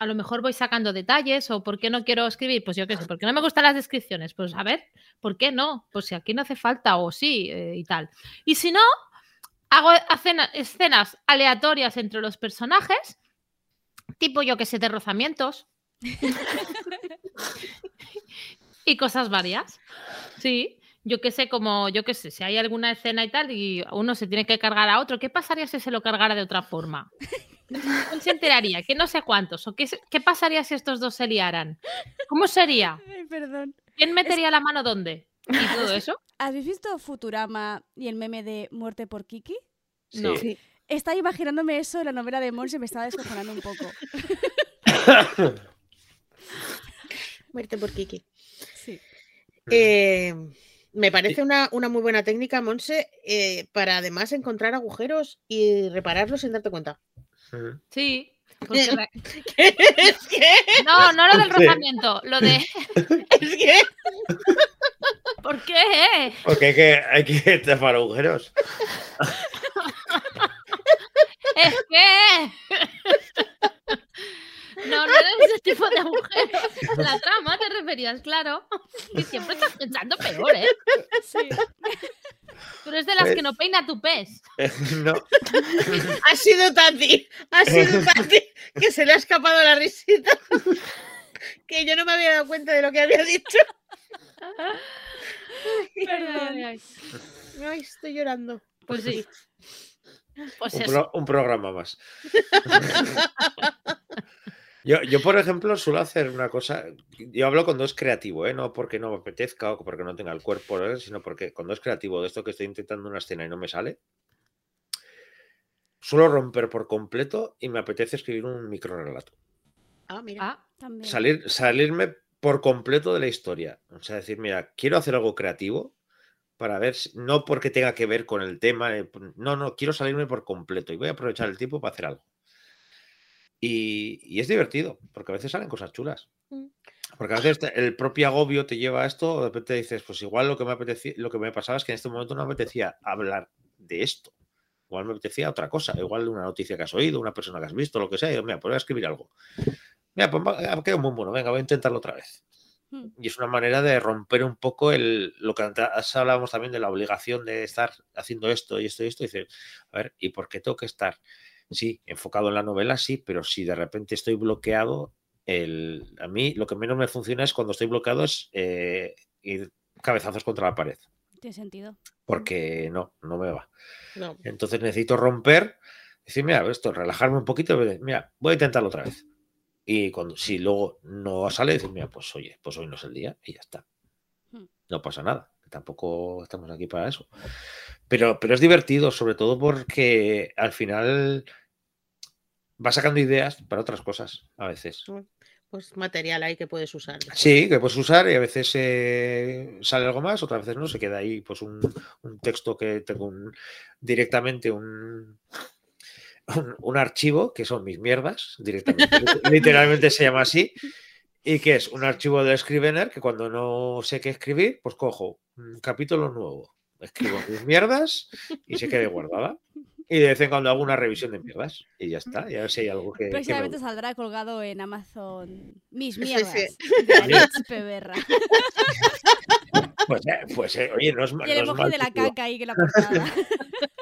a lo mejor voy sacando detalles o por qué no quiero escribir, pues yo qué sé, porque no me gustan las descripciones, pues a ver, ¿por qué no? Pues si aquí no hace falta o sí eh, y tal. Y si no, hago escena- escenas aleatorias entre los personajes, tipo yo que sé, de rozamientos. y cosas varias. Sí, yo que sé, como yo que sé, si hay alguna escena y tal y uno se tiene que cargar a otro, ¿qué pasaría si se lo cargara de otra forma? ¿Quién se enteraría? ¿Qué no sé cuántos? ¿O qué, pasaría si estos dos se liaran? ¿Cómo sería? Ay, perdón. ¿Quién metería la mano dónde? ¿Y todo eso? ¿Habéis visto Futurama y el meme de muerte por Kiki? No. Sí. Estaba imaginándome eso en la novela de Mons y me estaba descojonando un poco. Muerte por Kiki. Sí. Eh, me parece una, una muy buena técnica, Monse, eh, para además encontrar agujeros y repararlos sin darte cuenta. Sí. porque re- es que, No, no lo del Sí. rozamiento, lo de es que ¿por qué? Porque hay que, hay que tapar agujeros. Es que No, no era ese tipo de agujeros. La trama te referías, claro. Y siempre estás pensando peor, ¿eh? Sí. Tú eres de las Pues- que no peina tu pez. no. ha sido Tati, ha sido Tati que se le ha escapado la risita. que yo no me había dado cuenta de lo que había dicho. Ay. Ay, estoy llorando. Pues sí. Pues Un, pro- un programa más. Yo, yo, por ejemplo, suelo hacer una cosa. Yo hablo cuando es creativo, ¿eh? no porque no me apetezca o porque no tenga el cuerpo, ¿eh? sino porque cuando es creativo, de esto que estoy intentando una escena y no me sale, suelo romper por completo y me apetece escribir un micro relato. Ah, mira. Ah, También. Salir, salirme por completo de la historia. O sea, decir, mira, quiero hacer algo creativo para ver, si- no porque tenga que ver con el tema, eh, no, no, quiero salirme por completo y voy a aprovechar el tiempo para hacer algo. Y, y es divertido, porque a veces salen cosas chulas. Mm. Porque a veces el propio agobio te lleva a esto, de repente dices, pues igual lo que me apetecía, lo que me pasaba es que en este momento no me apetecía hablar de esto. Igual me apetecía otra cosa, igual una noticia que has oído, una persona que has visto, lo que sea. Y digo, mira, pues voy a escribir algo. Mira, pues ha quedado muy bueno, venga, voy a intentarlo otra vez. Hmm. Y es una manera de romper un poco el, lo que antes hablábamos también de la obligación de estar haciendo esto y esto y esto. Y dices, a ver, ¿y por qué tengo que estar? Sí, enfocado en la novela, sí, pero si de repente estoy bloqueado, el, a mí lo que menos me funciona es cuando estoy bloqueado es eh, ir cabezazos contra la pared, Tiene sentido. porque no, no me va. No. Entonces necesito romper, decir, mira, esto, relajarme un poquito, mira, voy a intentarlo otra vez. Y cuando si luego no sale, decir, mira, pues oye, pues hoy no es el día y ya está. Hmm. No pasa nada, que tampoco estamos aquí para eso. Pero, pero es divertido, sobre todo porque al final va sacando ideas para otras cosas a veces. Pues material ahí que puedes usar. Sí, que puedes usar y a veces eh, sale algo más, otras veces no, se queda ahí pues un, un texto que tengo un- directamente un, un, un archivo que son mis mierdas, directamente. Literalmente se llama así. Y que es un archivo de Scrivener que cuando no sé qué escribir, pues cojo un capítulo nuevo. Escribo mis mierdas y se quede guardada. Y de vez en cuando hago una revisión de mierdas. Y ya está. Y a ver si hay algo que. que me Próximamente saldrá colgado en Amazon mis Sí, mierdas sí. de Aritz Peberra. Pues, eh, pues, eh, oye, no es, Y el no emoji mal de la caca ahí que la portada.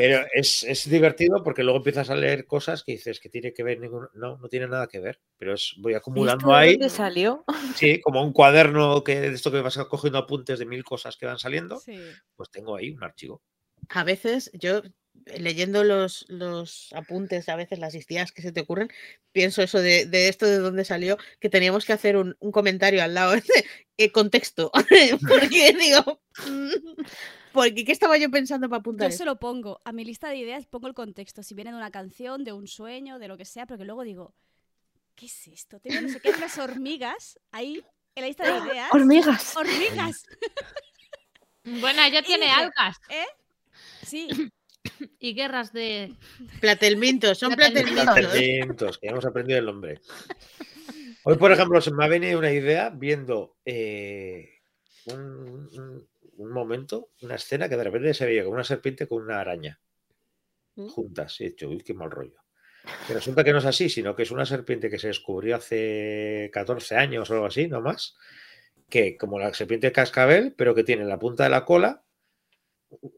Pero es, es divertido porque luego empiezas a leer cosas que dices que tiene que ver ningún... No, no tiene nada que ver. Pero es voy acumulando ¿Esto de ahí. dónde salió? Sí, como un cuaderno que de esto que vas cogiendo apuntes de mil cosas que van saliendo. Sí. Pues tengo ahí un archivo. A veces yo, leyendo los, los apuntes, a veces las ideas que se te ocurren, pienso eso de, de esto de dónde salió, que teníamos que hacer un, un comentario al lado de eh, contexto. porque digo, mm, porque ¿qué estaba yo pensando para apuntar? Yo se lo pongo. A mi lista de ideas pongo el contexto. Si viene de una canción, de un sueño, de lo que sea, porque luego digo, ¿qué es esto? Tengo no sé qué, unas hormigas ahí en la lista de ideas. ¡Hormigas! ¡Hormigas! Bueno, ella tiene algas ¿Eh? Sí, y guerras de. Platelmintos, son Platelmintos. platelmintos. Que ya hemos aprendido el nombre. Hoy, por ejemplo, se me ha venido una idea viendo eh, un, un- un momento, una escena que de repente se veía como una serpiente con una araña ¿Mm? juntas. Y he dicho, uy, qué mal rollo. Y resulta que no es así, sino que es una serpiente que se descubrió hace 14 años o algo así, no más, que como la serpiente de cascabel, pero que tiene en la punta de la cola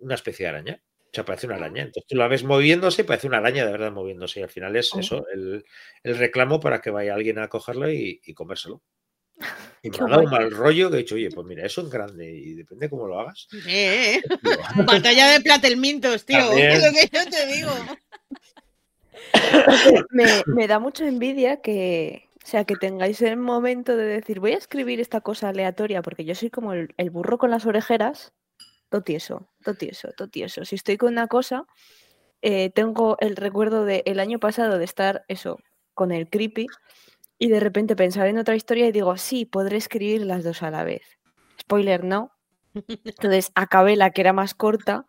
una especie de araña. O sea, parece una araña. Entonces tú la ves moviéndose y parece una araña de verdad moviéndose. Y al final es Oh. eso, el, el reclamo para que vaya alguien a cogerlo y, y comérselo. Y me ha dado un mal rollo que he dicho, oye, pues mira, eso en grande y depende cómo lo hagas. Eh, eh. Batalla de platelmintos, tío. También. Es lo que yo te digo. Me, me da mucha envidia que, o sea, que tengáis el momento de decir, voy a escribir esta cosa aleatoria, porque yo soy como el, el burro con las orejeras, todo tieso, todo tieso, todo tieso. Si estoy con una cosa, eh, tengo el recuerdo del año pasado de estar eso, con el creepy, y de repente pensar en otra historia y digo, sí, podré escribir las dos a la vez. Spoiler, no. Entonces acabé la que era más corta,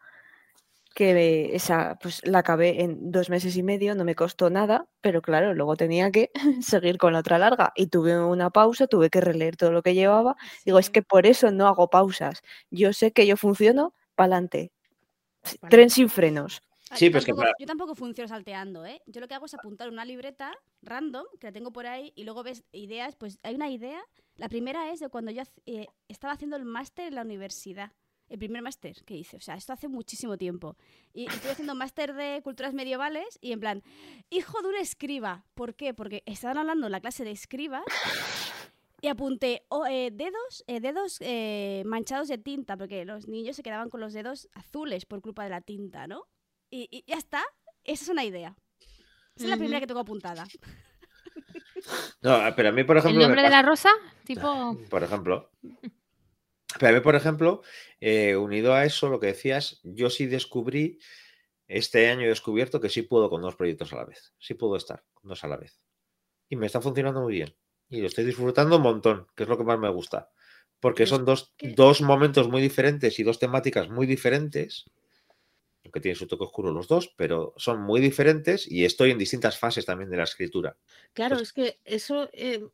que esa pues la acabé en dos meses y medio, no me costó nada, pero claro, luego tenía que seguir con la otra larga y tuve una pausa, tuve que releer todo lo que llevaba. Digo, es que por eso no hago pausas. Yo sé que yo funciono Pa'lante. Tren sin frenos. Sí, yo, pero es que tampoco, para- yo tampoco funciono salteando, ¿eh? Yo lo que hago es apuntar una libreta random, que la tengo por ahí, y luego ves ideas. Pues hay una idea. La primera es de cuando yo eh, estaba haciendo el máster en la universidad. El primer máster que hice. O sea, esto hace muchísimo tiempo. Y estoy haciendo máster de culturas medievales y en plan, hijo de un escriba. ¿Por qué? Porque estaban hablando en la clase de escribas y apunté oh, eh, dedos, eh, dedos eh, manchados de tinta, porque los niños se quedaban con los dedos azules por culpa de la tinta, ¿no? Y, y ya está. Esa es una idea. Esa es la primera que tengo apuntada. No, pero a mí, por ¿El ejemplo, me nombre de pasa- la rosa? Tipo. por ejemplo. Pero a mí, por ejemplo, eh, unido a eso, lo que decías, yo sí descubrí, este año he descubierto que sí puedo con dos proyectos a la vez. Sí puedo estar con dos a la vez. Y me está funcionando muy bien. Y lo estoy disfrutando un montón, que es lo que más me gusta. Porque son dos, dos momentos muy diferentes y dos temáticas muy diferentes. Aunque tienen su toque oscuro los dos, pero son muy diferentes y estoy en distintas fases también de la escritura. Claro, es que eso, eh,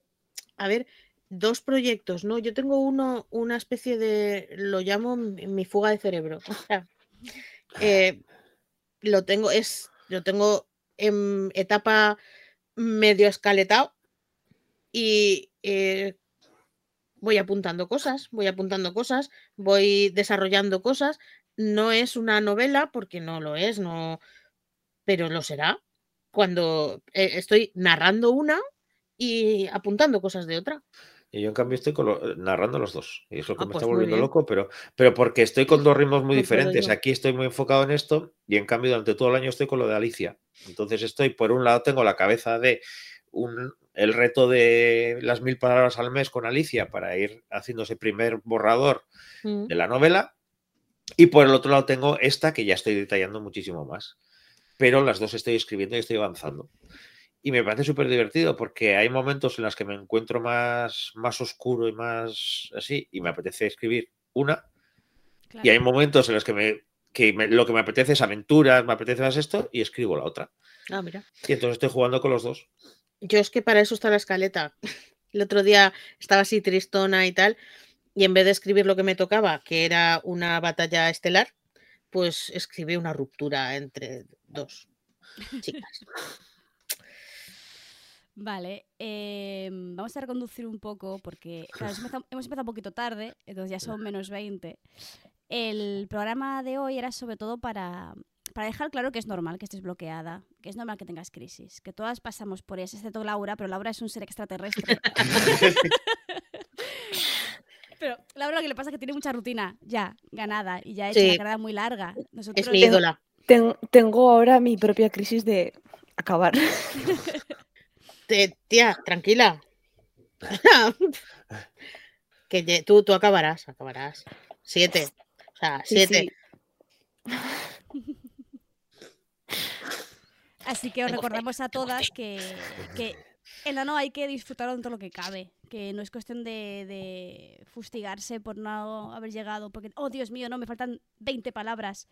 a ver, dos proyectos, ¿no? Yo tengo uno, una especie de, lo llamo mi mi fuga de cerebro. O sea, eh, lo tengo, es, lo tengo en etapa medio escaletado y eh, voy apuntando cosas, voy apuntando cosas, voy desarrollando cosas. No es una novela porque no lo es, no, pero lo será cuando eh, estoy narrando una y apuntando cosas de otra. Y yo, en cambio, estoy con lo- narrando los dos. Y es lo que Ah, me pues está volviendo loco, pero, pero porque estoy con dos ritmos muy diferentes. Aquí estoy muy enfocado en esto y, en cambio, durante todo el año estoy con lo de Alicia. Entonces, estoy, por un lado, tengo la cabeza de un, el reto de las mil palabras al mes con Alicia para ir haciendo ese primer borrador Mm. de la novela. Y por el otro lado, tengo esta que ya estoy detallando muchísimo más. Pero las dos estoy escribiendo y estoy avanzando. Y me parece súper divertido porque hay momentos en los que me encuentro más, más oscuro y más así, y me apetece escribir una. Y hay momentos en los que me que me- lo que me apetece es aventuras, me apetece más esto y escribo la otra. Ah, mira. Y entonces estoy jugando con los dos. Yo es que para eso está la escaleta. El otro día estaba así tristona y tal, y en vez de escribir lo que me tocaba, que era una batalla estelar, pues escribí una ruptura entre dos chicas. Vale, em, vamos a reconducir un poco porque claro, hemos, empezado, hemos empezado un poquito tarde, entonces ya son menos 20. El programa de hoy era sobre todo para, para dejar claro que es normal que estés bloqueada, que es normal que tengas crisis, que todas pasamos por eso, excepto Laura, pero Laura es un ser extraterrestre. pero Laura lo que le pasa es que tiene mucha rutina ya ganada y ya ha hecho Sí. una carrera muy larga. Nosotros, Es mi ídola. Ten- tengo ahora mi propia crisis de acabar. Te- tía, tranquila. que ye- tú, tú acabarás, acabarás. Siete. O sea, Sí, siete. sí. Así que os recordamos a todas que, que el ano hay que disfrutarlo en todo lo que cabe. Que no es cuestión de, de fustigarse por no haber llegado. Porque, oh Dios mío, no, me faltan 20 palabras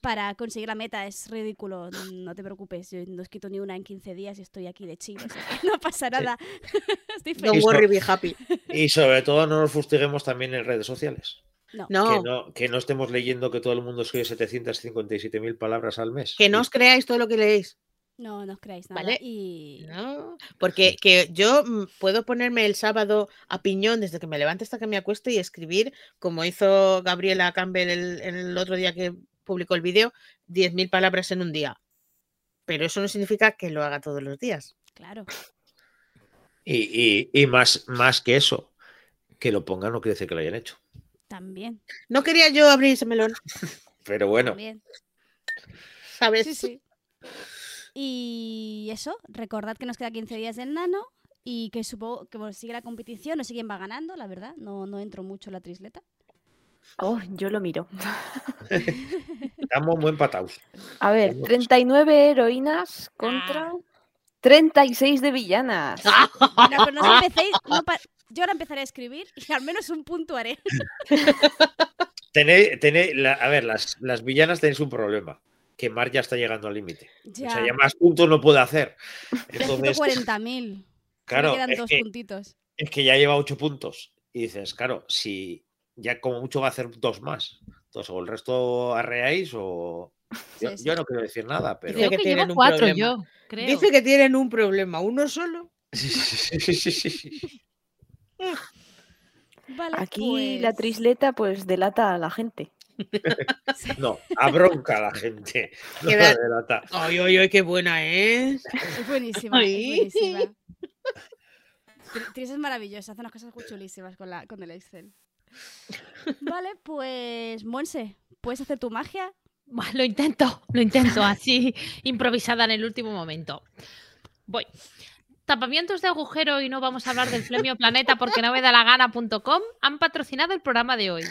para conseguir la meta. Es ridículo. No te preocupes, yo no he escrito ni una en 15 días y estoy aquí de chill. o sea que no pasa nada. Estoy Don't feliz. worry, be happy. Y sobre todo no nos fustiguemos también en redes sociales. No. No, Que, no, que no estemos leyendo que todo el mundo escribe 757.000 palabras al mes. que no os creáis todo lo que leéis. No, no os creáis nada. Vale. Y No, porque que yo mm, puedo ponerme el sábado a piñón desde que me levante hasta que me acueste y escribir, como hizo Gabriela Campbell el, el otro día que publicó el vídeo, 10.000 palabras en un día. Pero eso no significa que lo haga todos los días. claro. Y, y- y más, más que eso, que lo pongan no quiere decir que lo hayan hecho. También. No quería yo abrir ese melón, Pero bueno, También. ¿sabes? Sí, sí. Y eso, recordad que nos queda 15 días del nano y que supongo que bueno, sigue la competición, no sé quién va ganando, la verdad. No, no entro mucho en la trisleta. Oh, yo lo miro. estamos muy empatados. A ver, Vamos. 39 heroínas contra 36 de villanas. Ah. No, pero no os empecéis. no pa- yo ahora empezaré a escribir y al menos un punto haré. Tenéis, tenéis- la- a ver, las, las villanas tenéis un problema. Que Mar ya está llegando al límite. Ya, O sea, ya más puntos no puede hacer. ya Entonces, 140.000. claro, me quedan es dos que, puntitos. es que ya lleva ocho puntos. Y dices, claro, si ya como mucho va a hacer dos más. Entonces, o el resto arreáis o. Yo, Sí, sí. yo no quiero decir nada, pero. Dice Creo que que, tienen un cuatro problema. yo, creo. Dice que tienen un problema, uno solo. Sí, sí, sí, sí, sí, sí. Vale, Aquí la pues- trisleta pues delata a la gente. No, abronca a la gente. No la delata. Ay, ay, ay, qué buena es. Es buenísima, Ay. es buenísima. Tri- Tris es maravillosa, hace unas cosas muy chulísimas con, la, con el Excel. Vale, pues Monse, ¿puedes hacer tu magia? Lo intento, lo intento así, improvisada en el último momento. Voy. Tapamientos de agujero y no vamos a hablar del premio Planeta porque no me da la gana.com han patrocinado el programa de hoy.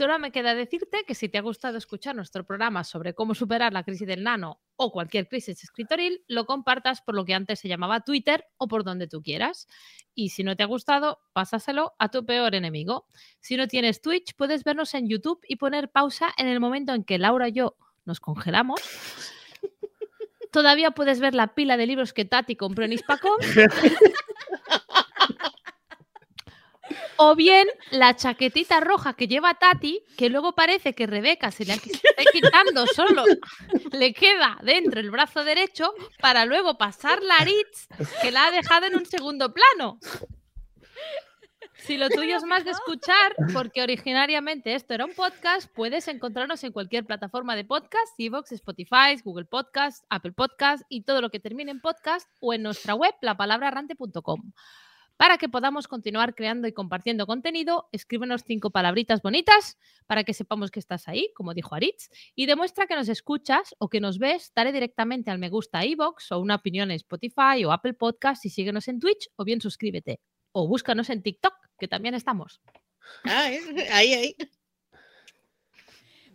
Solo me queda decirte que si te ha gustado escuchar nuestro programa sobre cómo superar la crisis del nano o cualquier crisis escritoril, lo compartas por lo que antes se llamaba Twitter o por donde tú quieras. Y si no te ha gustado, pásaselo a tu peor enemigo. Si no tienes Twitch, puedes vernos en YouTube y poner pausa en el momento en que Laura y yo nos congelamos. Todavía puedes ver la pila de libros que Tati compró en Hispacom. O bien la chaquetita roja que lleva Tati, que luego parece que Rebeca se le está quitando solo, le queda dentro el brazo derecho para luego pasar la Aritz, que la ha dejado en un segundo plano. Si lo tuyo es más de escuchar, porque originariamente esto era un podcast, puedes encontrarnos en cualquier plataforma de podcast, Evox, Spotify, Google Podcast, Apple Podcast y todo lo que termine en podcast o en nuestra web, lapalabrarrante.com. Para que podamos continuar creando y compartiendo contenido, escríbenos cinco palabritas bonitas para que sepamos que estás ahí, como dijo Aritz, y demuestra que nos escuchas o que nos ves, dale directamente al me gusta a iVoox o una opinión en Spotify o Apple Podcast y síguenos en Twitch o bien suscríbete. O búscanos en TikTok, que también estamos. Ah, ¿eh? Ahí, ahí.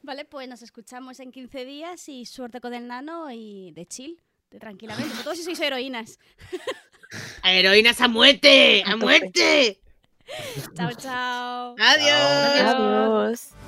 Vale, pues nos escuchamos en 15 días y suerte con el nano y de chill, tranquilamente. Sobre todo si sois heroínas. A heroínas a muerte, A muerte. Chao, chao. Adiós. Adiós.